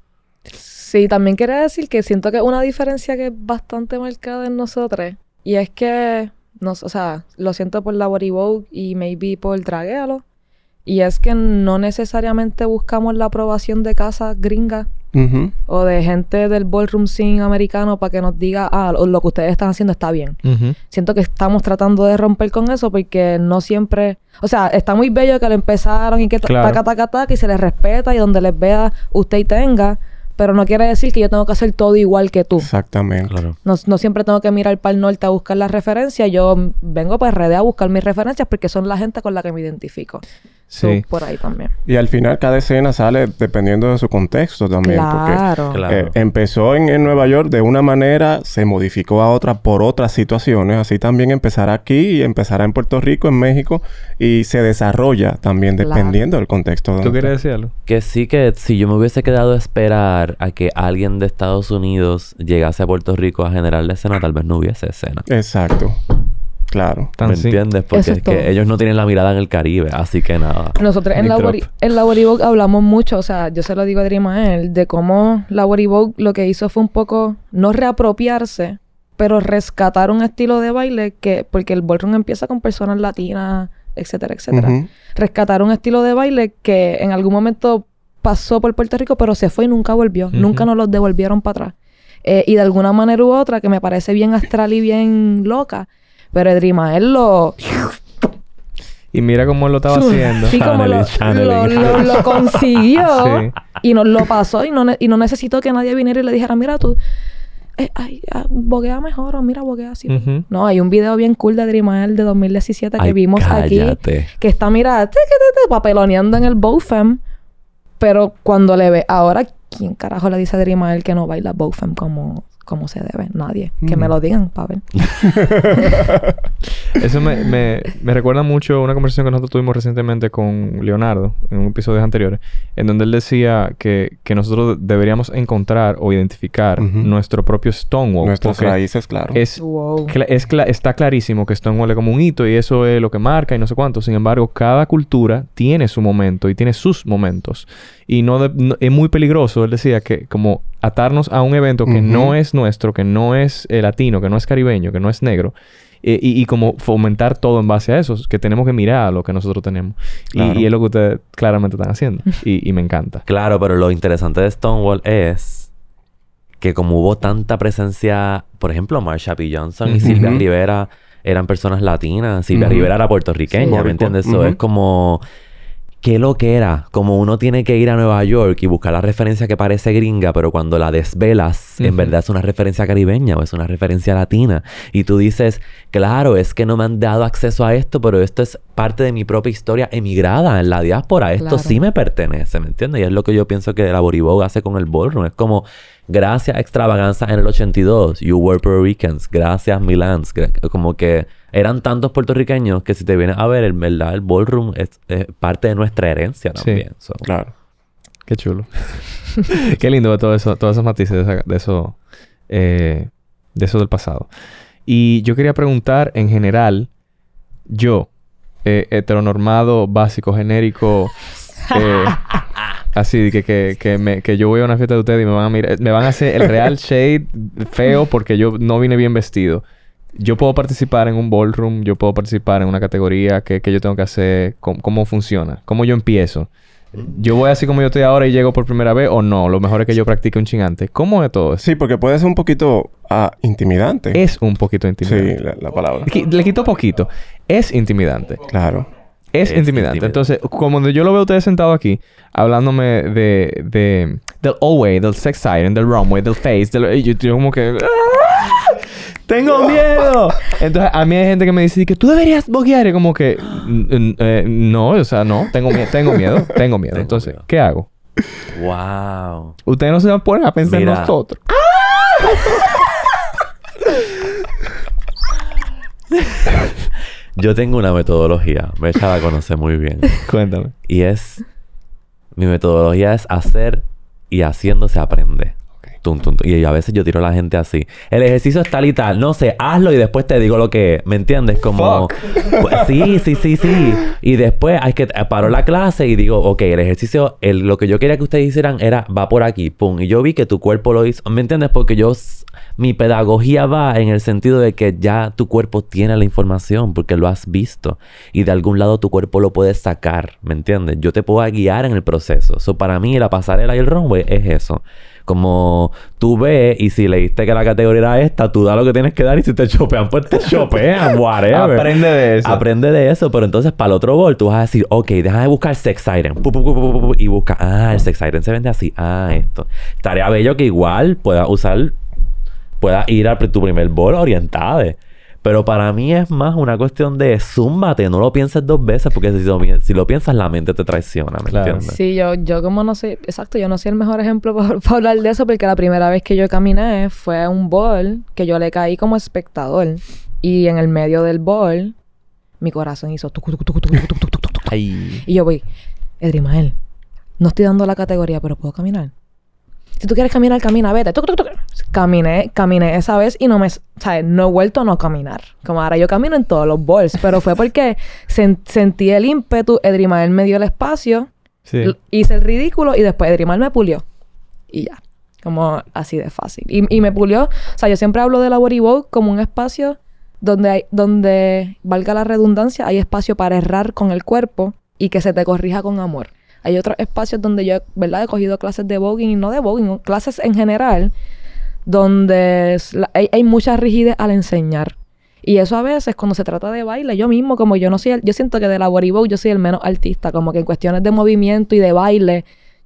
Sí, también quería decir que siento que una diferencia que es bastante marcada en nosotros y es que, nos, o sea, lo siento por la Body Vogue y maybe por Draguealo y es que no necesariamente buscamos la aprobación de casas gringas Ujú. o de gente del ballroom scene americano para que nos diga, ah, lo, que ustedes están haciendo está bien. Siento que estamos tratando de romper con eso porque no siempre... O sea, está muy bello que lo empezaron y que Claro. taca, taca, taca, y se les respeta y donde les vea usted y tenga. Pero no quiere decir que yo tengo que hacer todo igual que tú. Exactamente. No, no siempre tengo que mirar para el norte a buscar las referencias. Yo vengo para RD a buscar mis referencias porque son la gente con la que me identifico. So, Sí. por ahí también. Y al final cada escena sale dependiendo de su contexto también. Claro. Porque Claro. eh, empezó en, en Nueva York de una manera, se modificó a otra por otras situaciones. Así también empezará aquí y empezará en Puerto Rico, en México. Y se desarrolla también Claro. dependiendo del contexto. donde ¿Tú quieres decir algo? Que sí que si yo me hubiese quedado a esperar a que alguien de Estados Unidos llegase a Puerto Rico a generar la escena, tal vez no hubiese escena. Exacto. Claro. Tan ¿Me entiendes? Porque es es que ellos no tienen la mirada en el Caribe, así que nada. Nosotros en la, en la Vogue hablamos mucho, o sea, yo se lo digo a Drimael, de cómo la Vogue lo que hizo fue un poco no reapropiarse, pero rescatar un estilo de baile que, porque el ballroom empieza con personas latinas, etcétera, etcétera. Rescatar un estilo de baile que en algún momento pasó por Puerto Rico, pero se fue y nunca volvió. Nunca nos los devolvieron para atrás. Eh, y de alguna manera u otra, que me parece bien astral y bien loca, pero Drimael lo... Y mira cómo él lo estaba haciendo. Sí, como lo, lo, channeling. lo- lo consiguió [laughs] Sí. y nos lo pasó y no, y no necesitó que nadie viniera y le dijera, mira tú, eh, ay, ah, boguea mejor o mira, boguea así. No, hay un video bien cool de Dreamael de 2017 que Ay, vimos aquí, que está, mira, te, te, te, te, papeloneando en el Bowfem, pero cuando le ve, ahora, ¿quién carajo le dice a Dreamael que no baila Bowfem como, como se debe? Nadie. Que me lo digan, para ver. [laughs] Eso me, me, me recuerda mucho una conversación que nosotros tuvimos recientemente con Leonardo en un episodio anteriores, en donde él decía que, que nosotros deberíamos encontrar o identificar Ujú. nuestro propio Stonewall. Nuestras raíces, claro. Es, Wow. cla- es cla- está clarísimo que Stonewall es como un hito y eso es lo que marca y no sé cuánto. Sin embargo, cada cultura tiene su momento y tiene sus momentos. Y no, de- no- es muy peligroso, él decía, que como atarnos a un evento que no es nuestro, que no es eh, latino, que no es caribeño, que no es negro. eh, y, y como fomentar todo en base a eso, que tenemos que mirar a lo que nosotros tenemos. Y- Claro. Y, es lo que ustedes claramente están haciendo. y, y me encanta. Claro, pero lo interesante de Stonewall es que como hubo tanta presencia, por ejemplo, Marsha P. Johnson y. Silvia Rivera eran personas latinas. Silvia. Rivera era puertorriqueña, Sí. ¿me entiendes? Eso es como... ¿Qué lo que era? Como uno tiene que ir a Nueva York y buscar la referencia que parece gringa, pero cuando la desvelas, en verdad es una referencia caribeña o es una referencia latina. Y tú dices, claro, es que no me han dado acceso a esto, pero esto es parte de mi propia historia emigrada en la diáspora. Esto Claro. sí me pertenece, ¿me entiendes? Y es lo que yo pienso que la Borivogue hace con el ballroom. Es como, gracias Extravaganza en el 82, You Were Puerto Ricans, gracias Milans. Como que eran tantos puertorriqueños que si te vienes a ver, en verdad, el ballroom es, es parte de nuestra herencia Sí. también. So, Claro. Qué chulo. [laughs] Qué lindo todo eso, todos esos matices de, esa- de eso, eh, de eso del pasado. Y yo quería preguntar, en general, yo, eh, heteronormado, básico, genérico, [laughs] eh, así que, que, que, me- que yo voy a una fiesta de ustedes y me van a mirar, me van a hacer el real shade feo porque yo no vine bien vestido. Yo puedo participar en un ballroom, yo puedo participar en una categoría que, que yo tengo que hacer, cómo, cómo funciona, cómo yo empiezo. Yo voy así como yo estoy ahora y llego por primera vez o no. Lo mejor es que yo practique un chingante. ¿Cómo es todo eso? Sí, porque puede ser un poquito ah, intimidante. Es un poquito intimidante. Sí, la, la palabra. Le, le quito poquito. Es intimidante. Claro. Es, Es intimidante. intimidante. Entonces, como yo lo veo a ustedes sentados aquí, hablándome de, de del all way, del sex siren, del runway, del face, del, yo, yo como que ¡Ah! Tengo [laughs] miedo. Entonces, a mí hay gente que me dice que tú deberías boguear y como que "N- n- eh, no, o sea, no, tengo miedo, [laughs] tengo miedo, tengo miedo. Entonces, ¿qué hago? Wow. Ustedes no se van a poner a pensar en nosotros. [laughs] Yo tengo una metodología. Mecha la conoce muy bien. Cuéntame. Y es... Mi metodología es hacer y haciendo se aprende. Tum, tum, tum. Y a veces yo tiro a la gente así. El ejercicio es tal y tal. No sé, hazlo y después te digo lo que es. ¿Me entiendes? Como... Pues, sí, sí, sí, sí. Y después hay que... eh, Paro la clase y digo, ok, el ejercicio... El, lo que yo quería que ustedes hicieran era... Va por aquí, pum. Y yo vi que tu cuerpo lo hizo. ¿Me entiendes? Porque yo... Mi pedagogía va en el sentido de que ya tu cuerpo tiene la información porque lo has visto y de algún lado tu cuerpo lo puede sacar, ¿me entiendes? Yo te puedo guiar en el proceso. So, para mí la pasarela y el runway es eso. Como tú ves y si leíste que la categoría era esta, tú da lo que tienes que dar y si te [laughs] chopean, pues te chopean, [laughs] whatever. Aprende de eso. Aprende de eso, pero entonces para el otro bol tú vas a decir, ok, déjame buscar sex siren. Pu, pu, pu, pu, pu, pu, y busca, ah, el sex siren se vende así, ah, esto. Estaría bello que igual puedas usar, puedas ir a tu primer bol orientada. Pero para mí es más una cuestión de zúmbate, no lo pienses dos veces, porque si lo, si lo piensas, la mente te traiciona, ¿me Claro. entiendes? Sí, yo, yo como no sé, exacto, yo no soy el mejor ejemplo [laughs] para, para hablar de eso porque la primera vez que yo caminé fue a un ball que yo le caí como espectador y en el medio del ball mi corazón hizo tucu, tucu, tucu. Ay. y yo voy, Edrimael, no estoy dando la categoría, pero puedo caminar. Si tú quieres caminar, camina, vete. Tuc, tuc, tuc. Caminé, caminé esa vez y no me, ¿sabes? No he vuelto a no caminar. Como ahora yo camino en todos los balls, pero fue porque [laughs] sen- sentí el ímpetu, Edrimael me dio el espacio, Sí. Hice el ridículo y después Edrimal me pulió. Y ya. Como así de fácil. Y, y me pulió. O sea, yo siempre hablo de la Vogue como un espacio donde hay, donde, valga la redundancia, hay espacio para errar con el cuerpo y que se te corrija con amor. Hay otros espacios donde yo, ¿verdad? He cogido clases de voguing y no de voguing, clases en general, donde hay, hay mucha rigidez al enseñar. Y eso a veces cuando se trata de baile, yo mismo, como yo no soy, yo siento que de la body Vogue yo soy el menos artista, como que en cuestiones de movimiento y de baile,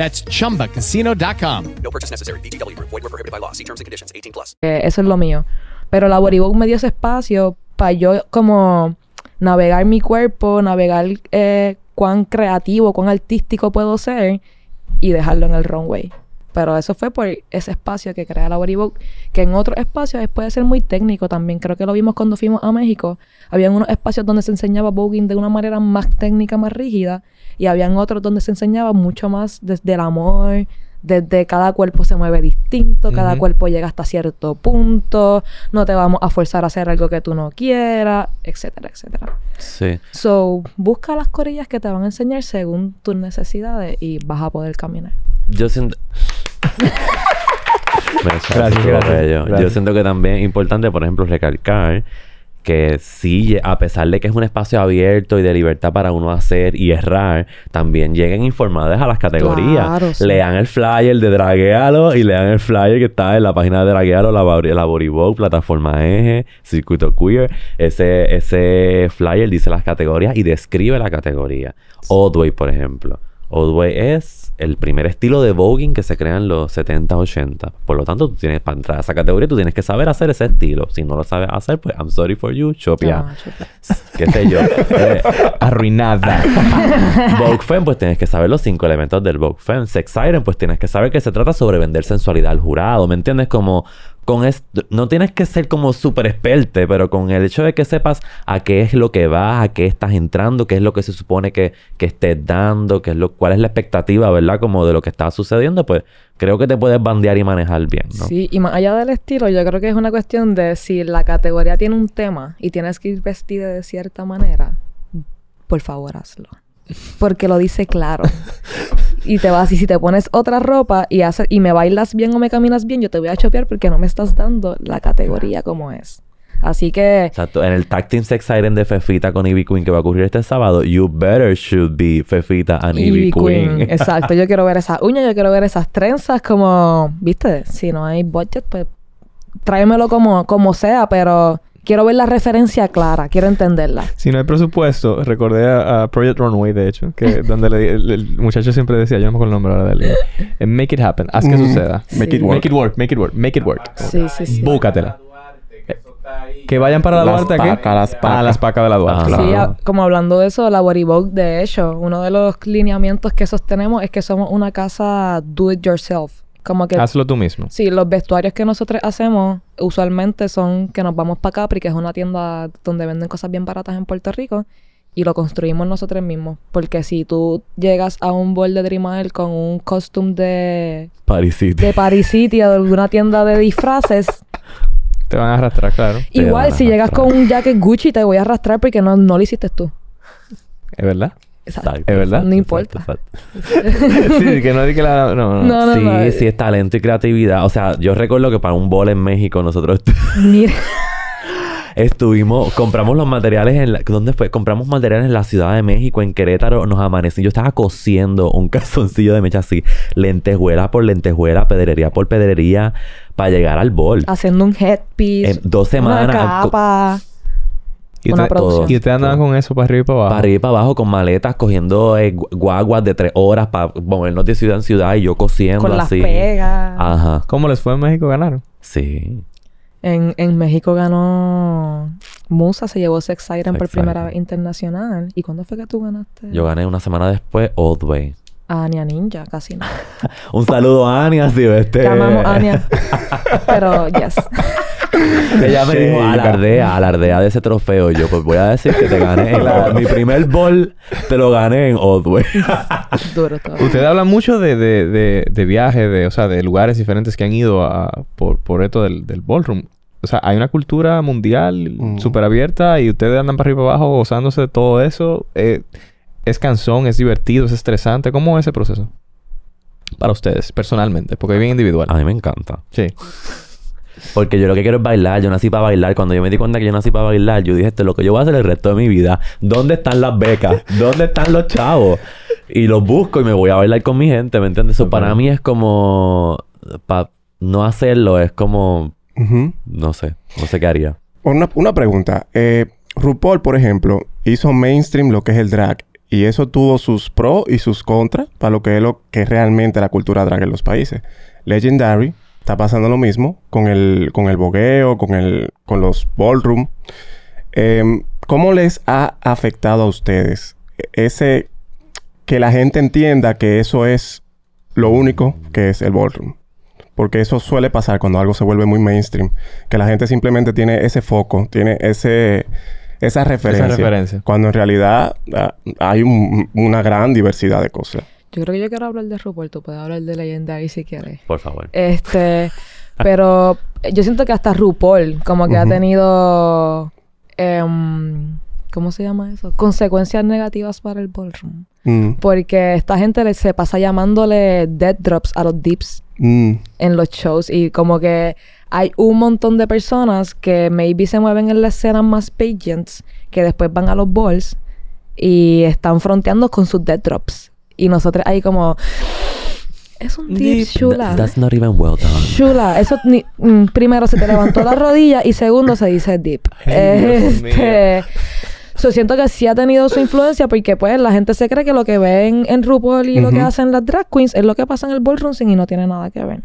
That's chumbacasino.com. No purchase necessary. VGW Group. Void were prohibited by law. See terms and conditions. 18 plus. que eso es lo mío. Pero la me dio ese espacio para yo como navegar mi cuerpo, navegar eh, cuán creativo, cuán artístico puedo ser y dejarlo en el runway. Pero eso fue por ese espacio que crea la Vogue, que en otros espacios puede ser muy técnico también. Creo que lo vimos cuando fuimos a México. Habían unos espacios donde se enseñaba voguing de una manera más técnica, más rígida, y habían otros donde se enseñaba mucho más desde el amor, desde cada cuerpo se mueve distinto, cada cuerpo llega hasta cierto punto, no te vamos a forzar a hacer algo que tú no quieras, etcétera, etcétera. Sí. So, busca las corillas que te van a enseñar según tus necesidades y vas a poder caminar. Yo siento. [laughs] Gracias, gracias. Yo gracias. siento que también es importante, por ejemplo, recalcar que sí, a pesar de que es un espacio abierto y de libertad para uno hacer y errar, también lleguen informadas a las categorías. Claro, sí. Lean el flyer de Draguealo y lean el flyer que está en la página de Draguealo, la, la plataforma Eje, Circuito Queer. Ese, ese flyer dice las categorías y describe la categoría. Oddway, por ejemplo. Oddway es el primer estilo de voguing que se crea en los 70, 80. Por lo tanto, tú tienes, para entrar a esa categoría, tú tienes que saber hacer ese estilo. Si no lo sabes hacer, pues I'm sorry for you, Chopia. [laughs] ¿Qué sé yo? Eh, [laughs] Arruinada. [laughs] Vogue Femme, pues tienes que saber los cinco elementos del Vogue Femme. Sex Siren, pues tienes que saber que se trata sobre vender sensualidad al jurado. ¿Me entiendes? Como, con esto, no tienes que ser como súper experte, pero con el hecho de que sepas a qué es lo que vas, a qué estás entrando, qué es lo que se supone que, que estés dando, qué es lo, cuál es la expectativa, ¿verdad? Como de lo que está sucediendo, pues creo que te puedes bandear y manejar bien, ¿no? Sí, y más allá del estilo, yo creo que es una cuestión de si la categoría tiene un tema y tienes que ir vestida de cierta manera, por favor hazlo. Porque lo dice claro. [laughs] y te vas, y si te pones otra ropa y, hace, y me bailas bien o me caminas bien, yo te voy a chopear porque no me estás dando la categoría como es. Así que Exacto. En el Tag Team Sex Siren de Fefita con Ivy Queen que va a ocurrir este sábado, you better should be Fefita and Ivy, Ivy Queen. Queen. [laughs] Exacto. Yo quiero ver esas uñas, yo quiero ver esas trenzas como, viste, si no hay budget, pues tráemelo como, como sea, pero quiero ver la referencia clara, quiero entenderla. Si no hay presupuesto, recordé a, a Project Runway, de hecho, que [laughs] donde le- el, el muchacho siempre decía, yo no me acuerdo el nombre ahora de él, eh, make it happen, haz que Mm. suceda. Make it Make work. it work, make it work, make it work. Sí, sí, sí. Búscatela. Que vayan para la Las Duarte aquí. pacas, las Ah, pacas. las pacas de la Duarte. Ah, Sí, claro. a- como hablando de eso, la Vogue, de hecho, uno de los lineamientos que sostenemos es que somos una casa do it yourself. Como que Hazlo tú mismo. Sí, los vestuarios que nosotros hacemos usualmente son que nos vamos para Capri, que es una tienda donde venden cosas bien baratas en Puerto Rico, y lo construimos nosotros mismos. Porque si tú llegas a un bol de Dream Isle con un costume de, Paris City. de Paris City o de alguna tienda de disfraces, [laughs] Te van a arrastrar, claro. Igual si llegas con un jacket Gucci te voy a arrastrar porque no, no lo hiciste tú. ¿Es verdad? Exacto. ¿Es verdad? No importa. exacto. [laughs] sí, que no que la... No, no. No, no, sí, no. sí, es talento y creatividad. O sea, yo recuerdo que para un bol en México nosotros [laughs] Mira. estuvimos, compramos los materiales en la, ¿dónde fue? Compramos materiales en la Ciudad de México, en Querétaro, nos amanecimos. Yo estaba cosiendo un [laughs] calzoncillo de mecha así, lentejuela por lentejuela, pedrería por pedrería, para llegar al bol. Haciendo un headpiece. En dos semanas, Una co- capa. Y una producción. Y ustedes andaban con eso para arriba y para abajo. Para arriba y para abajo con maletas, cogiendo eh, gu- guaguas de tres horas para movernos de ciudad en ciudad y yo cosiendo Con las así. pegas. Ajá. ¿Cómo les fue en México? ¿Ganaron? Sí. En, en México ganó Musa, se llevó Sex Siren por primera vez internacional. ¿Y cuándo fue que tú ganaste? Yo gané una semana después Old Way. A Ania Ninja, casi no. [laughs] Un saludo a Ania, si este. Llamamos a Ania. [laughs] Pero, yes. [laughs] Ella me dijo, alardea, alardea de ese trofeo. Y yo, pues voy a decir que te gané. en mi primer bol te lo gané en Old Way. Duro todo. Ustedes hablan mucho de, de, de, de viajes, de, o sea, de lugares diferentes que han ido a, por, por esto del, del ballroom. O sea, hay una cultura mundial Mm. súper abierta y ustedes andan para arriba y para abajo gozándose de todo eso. Eh, es cansón, es divertido, es estresante. ¿Cómo es ese proceso? Para ustedes, personalmente, porque es bien individual. A mí me encanta. Sí. Porque yo lo que quiero es bailar. Yo nací para bailar. Cuando yo me di cuenta que yo nací para bailar, yo dije, esto es lo que yo voy a hacer el resto de mi vida. ¿Dónde están las becas? ¿Dónde están los chavos? Y los busco y me voy a bailar con mi gente, ¿me entiendes? Eso para mí es como... Para no hacerlo es como... No sé. No sé qué haría. Una, una pregunta. Eh, RuPaul, por ejemplo, hizo mainstream lo que es el drag. Y eso tuvo sus pros y sus contras para lo que es lo que realmente la cultura drag en los países. Legendary está pasando lo mismo con el, con el bogueo, con, el, con los ballroom. Em, ¿Cómo les ha afectado a ustedes ese que la gente entienda que eso es lo único que es el ballroom? Porque eso suele pasar cuando algo se vuelve muy mainstream. Que la gente simplemente tiene ese foco, tiene ese, esa referencia. referencia. Cuando en realidad ah, hay un- una gran diversidad de cosas. Yo creo que yo quiero hablar de RuPaul. Tú puedes hablar de Legendary si quieres. Por favor. Este... [laughs] pero yo siento que hasta RuPaul como que ha tenido... em, ¿Cómo se llama eso? Consecuencias negativas para el ballroom. Mm, Porque esta gente le, se pasa llamándole dead drops a los dips mm, en los shows. Y como que hay un montón de personas que maybe se mueven en la escena más pageants que después van a los balls y están fronteando con sus dead drops. Y nosotros ahí como... Es un dip, chula. Th- That's not even well done. Chula, eso ni- mm, primero se te levantó la rodilla y segundo se dice dip. este, so, siento que sí ha tenido su influencia porque pues la gente se cree que lo que ve en, RuPaul y lo que hacen las drag queens es lo que pasa en el ballroom y no tiene nada que ver.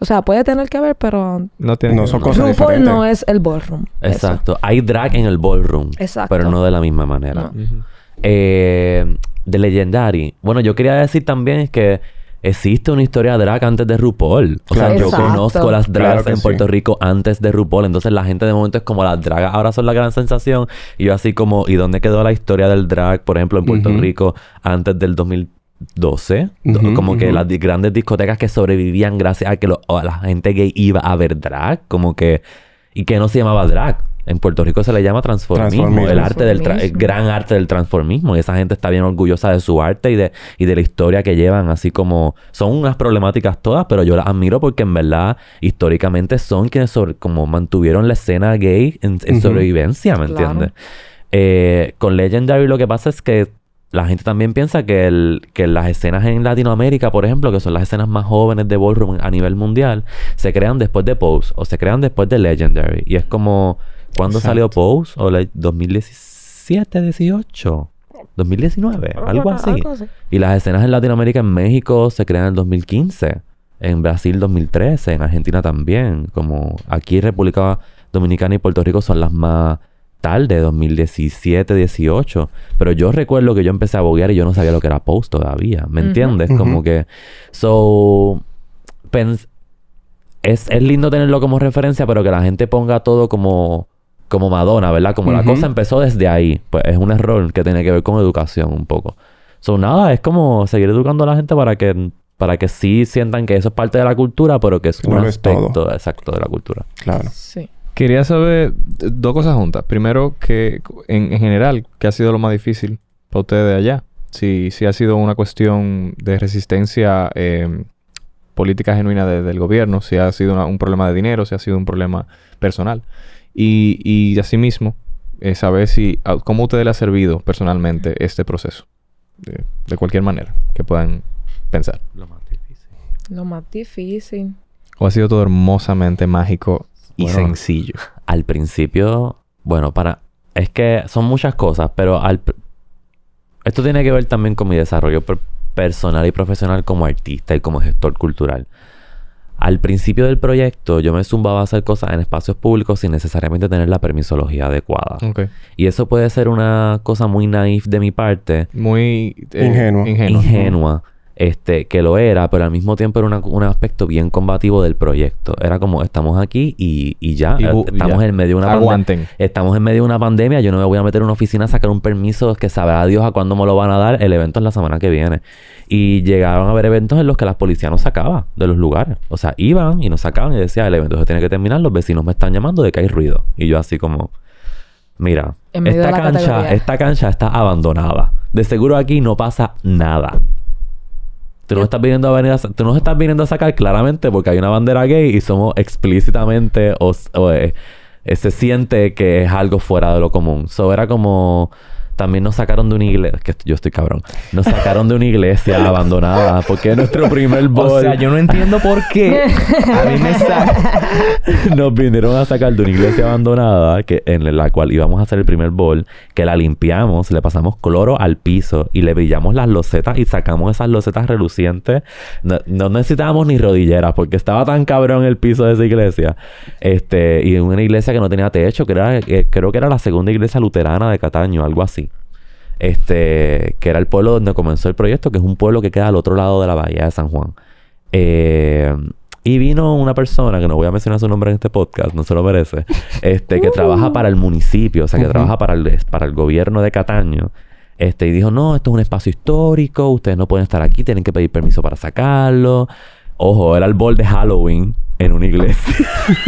O sea, puede tener que ver, pero No tiene No que son ver. cosas RuPaul diferentes. no es el ballroom. Eso. Exacto. Hay drag en el ballroom. Exacto. Pero no de la misma manera. No. Eh, de Legendary. Bueno, yo quería decir también es que existe una historia de drag antes de RuPaul. O sea, yo Exacto. conozco las drags Claro que en sí. Puerto Rico antes de RuPaul. Entonces la gente de momento es como las dragas ahora son la gran sensación. Y yo así como, ¿y dónde quedó la historia del drag, por ejemplo, en Puerto. Rico antes del 2012? Do- Ujú, como que las grandes discotecas que sobrevivían gracias a que lo- a la gente gay iba a ver drag. Como que... Y que no se llamaba drag. En Puerto Rico se le llama transformismo. Transformismo. El arte del... tra- el Transformismo. gran arte del transformismo. Y esa gente está bien orgullosa de su arte y de, y de la historia que llevan. Así como... Son unas problemáticas todas, pero yo las admiro porque en verdad, históricamente, son quienes sobre, como mantuvieron la escena gay en, sobrevivencia, ¿me Claro. entiendes? Eh, con Legendary lo que pasa es que la gente también piensa que, el, que las escenas en Latinoamérica, por ejemplo, que son las escenas más jóvenes de ballroom a nivel mundial, se crean después de Pose o se crean después de Legendary. Y es como, ¿cuándo Exacto. salió Pose? ¿O le- 2017, 18? 2019, algo así. Algo así. Y las escenas en Latinoamérica, en México, se crean en 2015. En Brasil, 2013. En Argentina también. Como aquí, República Dominicana y Puerto Rico son las más tarde, 2017, 18. Pero yo recuerdo que yo empecé a boguear y yo no sabía lo que era post todavía. ¿Me entiendes? Ujú. Como que... So... pens- es, es lindo tenerlo como referencia, pero que la gente ponga todo como... Como Madonna, ¿verdad? Como la cosa empezó desde ahí. Pues es un error que tiene que ver con educación un poco. So, nada, es como seguir educando a la gente para que, para que sí sientan que eso es parte de la cultura, pero que es No un todo. aspecto exacto de la cultura. Claro. Sí. Quería saber dos cosas juntas. Primero, que en, en general, ¿qué ha sido lo más difícil para ustedes de allá? Si, si ha sido una cuestión de resistencia eh, política genuina de- del gobierno, si ha sido una- un problema de dinero, si ha sido un problema personal. Y, y asimismo, eh, saber si, a- cómo a ustedes les ha servido personalmente este proceso. De, de cualquier manera que puedan pensar. Lo más difícil. Lo más difícil. O ha sido todo hermosamente mágico y Bueno, sencillo. Al principio, bueno, para... Es que son muchas cosas, pero al... Esto tiene que ver también con mi desarrollo per- personal y profesional como artista y como gestor cultural. Al principio del proyecto yo me zumbaba a hacer cosas en espacios públicos sin necesariamente tener la permisología adecuada. Y eso puede ser una cosa muy naif de mi parte, Muy eh, Ingenuo. ingenuo. ingenua, este, que lo era, pero al mismo tiempo era una- un aspecto bien combativo del proyecto. Era como, estamos aquí y, y ya, Y estamos ya. en medio de una pandemia. Aguanten. Estamos en medio de una pandemia, yo no me voy a meter en una oficina a sacar un permiso que sabrá Dios a cuándo me lo van a dar. El evento es la semana que viene. Y llegaron a haber eventos en los que la policía nos sacaba de los lugares. O sea, iban y nos sacaban y decía, el evento se tiene que terminar, los vecinos me están llamando de que hay ruido. Y yo así como, mira, esta cancha, categoría. esta cancha está abandonada. De seguro aquí no pasa nada. Tú no estás viniendo a tú nos estás viniendo a sacar claramente porque hay una bandera gay y somos explícitamente o, o, eh, se siente que es algo fuera de lo común. So era como también nos sacaron de una iglesia, que yo estoy cabrón. Nos sacaron de una iglesia abandonada porque es nuestro primer bol. O sea, yo no entiendo por qué. A mí me saca. [laughs] Nos vinieron a sacar de una iglesia abandonada que, en la cual íbamos a hacer el primer bol, que la limpiamos, le pasamos cloro al piso y le brillamos las losetas y sacamos esas losetas relucientes. No, no necesitábamos ni rodilleras porque estaba tan cabrón el piso de esa iglesia. Este, y una iglesia que no tenía techo, que era, eh, creo que era la segunda iglesia luterana de Cataño, algo así. Este, que era el pueblo donde comenzó el proyecto, que es un pueblo que queda al otro lado de la bahía de San Juan. Eh, y vino una persona, que no voy a mencionar su nombre en este podcast, no se lo merece, [laughs] este, que trabaja para el municipio, o sea, que trabaja para el, para el gobierno de Cataño. Este, y dijo, no, esto es un espacio histórico, ustedes no pueden estar aquí, tienen que pedir permiso para sacarlo. Ojo, era el bol de Halloween en una iglesia.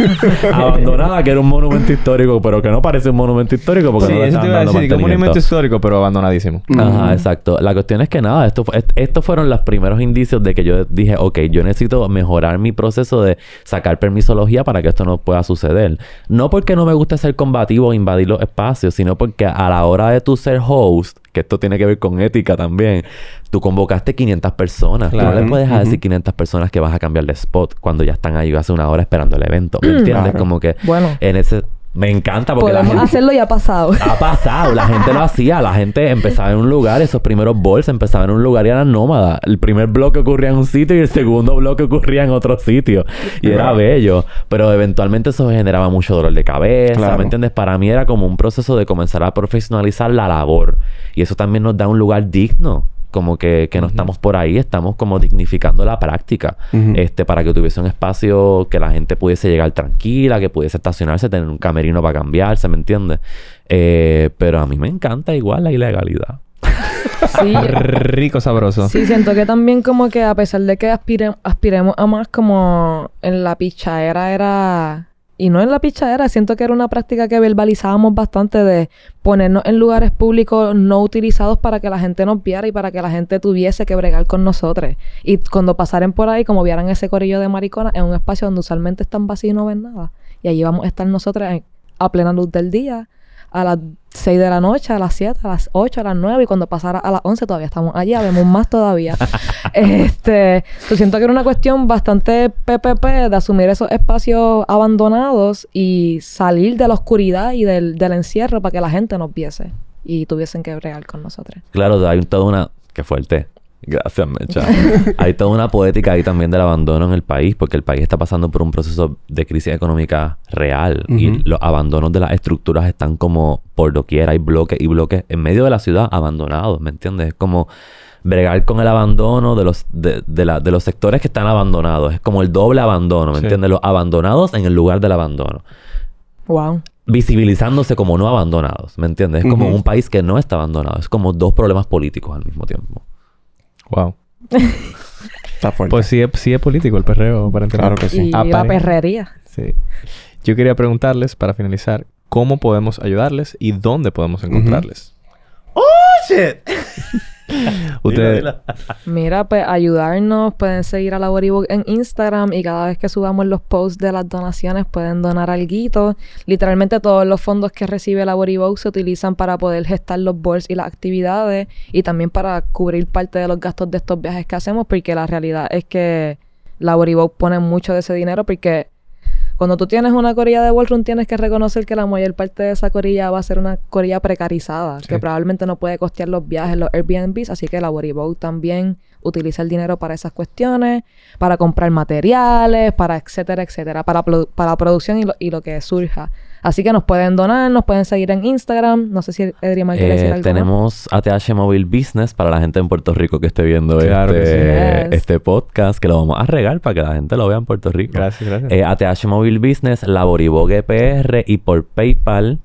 [laughs] Abandonada, que era un monumento histórico, pero que no parece un monumento histórico porque Sí, no le eso te iba a decir. que Un monumento histórico, pero abandonadísimo. Ajá, exacto. La cuestión es que nada, esto, fue- est- estos fueron los primeros indicios de que yo dije, ok, yo necesito mejorar mi proceso de sacar permisología para que esto no pueda suceder. No porque no me guste ser combativo o invadir los espacios, sino porque a la hora de tú ser host, que esto tiene que ver con ética también, tú convocaste 500 personas. Tú no Claro. le puedes Ujú. decir 500 personas que vas a cambiar de spot cuando ya están ahí hace una hora esperando el evento. ¿Me entiendes? Claro. Como que Bueno. en ese... Me encanta porque la Podemos gente... hacerlo y ha pasado. Ha pasado, la gente lo hacía, la gente empezaba en un lugar, esos primeros bols empezaban en un lugar y eran nómadas. El primer bloque ocurría en un sitio y el segundo bloque ocurría en otro sitio. Y era bello, pero eventualmente eso generaba mucho dolor de cabeza, Claro. ¿me entiendes? Para mí era como un proceso de comenzar a profesionalizar la labor y eso también nos da un lugar digno como que, que no estamos por ahí, estamos como dignificando la práctica, este, para que tuviese un espacio que la gente pudiese llegar tranquila, que pudiese estacionarse, tener un camerino para cambiarse, ¿me entiendes? Eh, pero a mí me encanta igual la ilegalidad. Sí. [laughs] Rico, sabroso. Sí, siento que también como que a pesar de que aspire- aspiremos a más como en la pichadera era... Y no en la pichadera, siento que era una práctica que verbalizábamos bastante de ponernos en lugares públicos no utilizados para que la gente nos viera y para que la gente tuviese que bregar con nosotros. Y cuando pasaren por ahí, como vieran ese corillo de mariconas, en un espacio donde usualmente están vacíos y no ven nada. Y allí vamos a estar nosotros en- a plena luz del día, a las 6 de la noche, a las 7, a las 8, a las 9 y cuando pasara a las 11 todavía estamos allá, vemos más todavía. [laughs] este, yo siento que era una cuestión bastante PPP de asumir esos espacios abandonados y salir de la oscuridad y del, del encierro para que la gente nos viese y tuviesen que bregar con nosotros. Claro, hay toda una... Qué fuerte. Gracias, Mecha. hay toda una poética ahí también del abandono en el país, porque el país está pasando por un proceso de crisis económica real y los abandonos de las estructuras están como por doquier, hay bloques y bloques en medio de la ciudad abandonados, ¿me entiendes? Es como bregar con el abandono de los, de, de la- de los sectores que están abandonados, es como el doble abandono, ¿me Sí. entiendes? Los abandonados en el lugar del abandono Wow. visibilizándose como no abandonados, ¿me entiendes? Es como un país que no está abandonado, es como dos problemas políticos al mismo tiempo. Wow. [laughs] Está fuerte. Pues sí es, sí es político el perreo, aparentemente. Claro que sí. Y la Aparent- perrería. Sí. Yo quería preguntarles, para finalizar, ¿cómo podemos ayudarles y dónde podemos encontrarles? [laughs] [laughs] Ustedes... Mira, pues ayudarnos, pueden seguir a la Boribook en Instagram y cada vez que subamos los posts de las donaciones pueden donar algo. Literalmente todos los fondos que recibe la Boribook se utilizan para poder gestar los boards y las actividades y también para cubrir parte de los gastos de estos viajes que hacemos porque la realidad es que la Boribook pone mucho de ese dinero porque cuando tú tienes una corilla de ballroom tienes que reconocer que la mayor parte de esa corilla va a ser una corilla precarizada, que probablemente no puede costear los viajes, los Airbnbs, así que la Boat también utiliza el dinero para esas cuestiones, para comprar materiales, para etcétera, etcétera, para, para producción y lo, y lo que surja. Así que nos pueden donar, nos pueden seguir en Instagram. No sé si Edrimal quiere decir Eh, algo. más. tenemos ATH Mobile Business para la gente en Puerto Rico que esté viendo Claro que este, sí. Este podcast, que lo vamos a regar para que la gente lo vea en Puerto Rico. Gracias, gracias. Eh, ATH Mobile Business, Laboribogue PR y por PayPal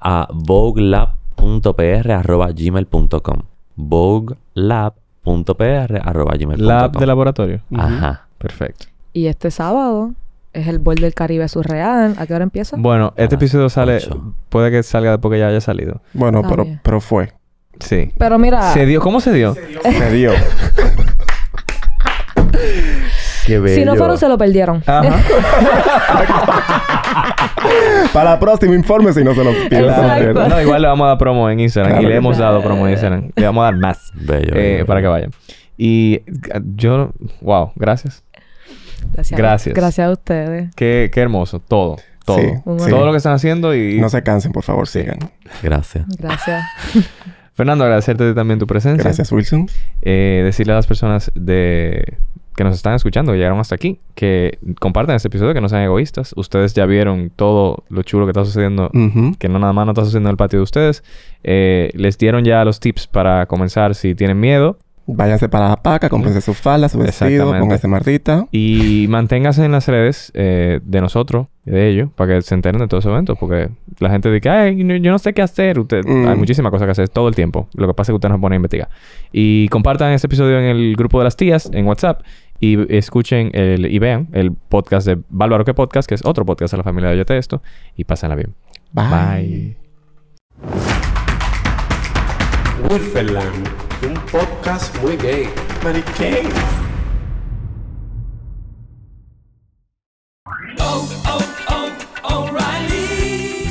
a voguelab.pr.gmail.com voguelab.pr.gmail.com Lab de laboratorio. Ajá. Perfecto. Y este sábado es el Bowl del Caribe Surreal. ¿A qué hora empieza? Bueno, este episodio sale... ocho. Puede que salga después que ya haya salido. Bueno, pero, pero fue. Sí. Pero mira, ¿Se dio? ¿Cómo se dio? Se dio. [laughs] Qué si no fueron, se lo perdieron. [laughs] Para la próxima informe si no se lo pierdan. Exacto. No, igual le vamos a dar promo en Instagram. Claro y le hemos dado promo en Instagram. Le vamos a dar más. Bello, eh, bello, para que bello. vayan. Y eh, yo... Wow. Gracias. Gracias. Gracias. Gracias a ustedes. Qué, qué hermoso. Todo. Todo. Sí, Un sí. Todo lo que están haciendo y... No se cansen, por favor, sigan. Gracias. Gracias. [laughs] Fernando, agradecerte también tu presencia. Gracias, Wilson. Eh, decirle a las personas de que nos están escuchando, que llegaron hasta aquí, que compartan este episodio, que no sean egoístas. Ustedes ya vieron todo lo chulo que está sucediendo, que no nada más no está sucediendo en el patio de ustedes. Eh, les dieron ya los tips para comenzar si tienen miedo. Váyanse para la paca, cómprense su falda, su vestido, pónganse martita. Y manténganse en las redes eh, de nosotros, de ellos, para que se enteren de todos esos eventos. Porque la gente dice, ay, yo no sé qué hacer. Usted, Mm. Hay muchísimas cosas que hacer todo el tiempo. Lo que pasa es que usted nos pone a investigar. Y compartan este episodio en el grupo de las tías, en WhatsApp. Y escuchen el, y vean el podcast de Bárbaro que Podcast, que es otro podcast de la familia de Yo Te Esto. Y pásenla bien. Bye. Woodfordland, un podcast muy gay. Mary Kay.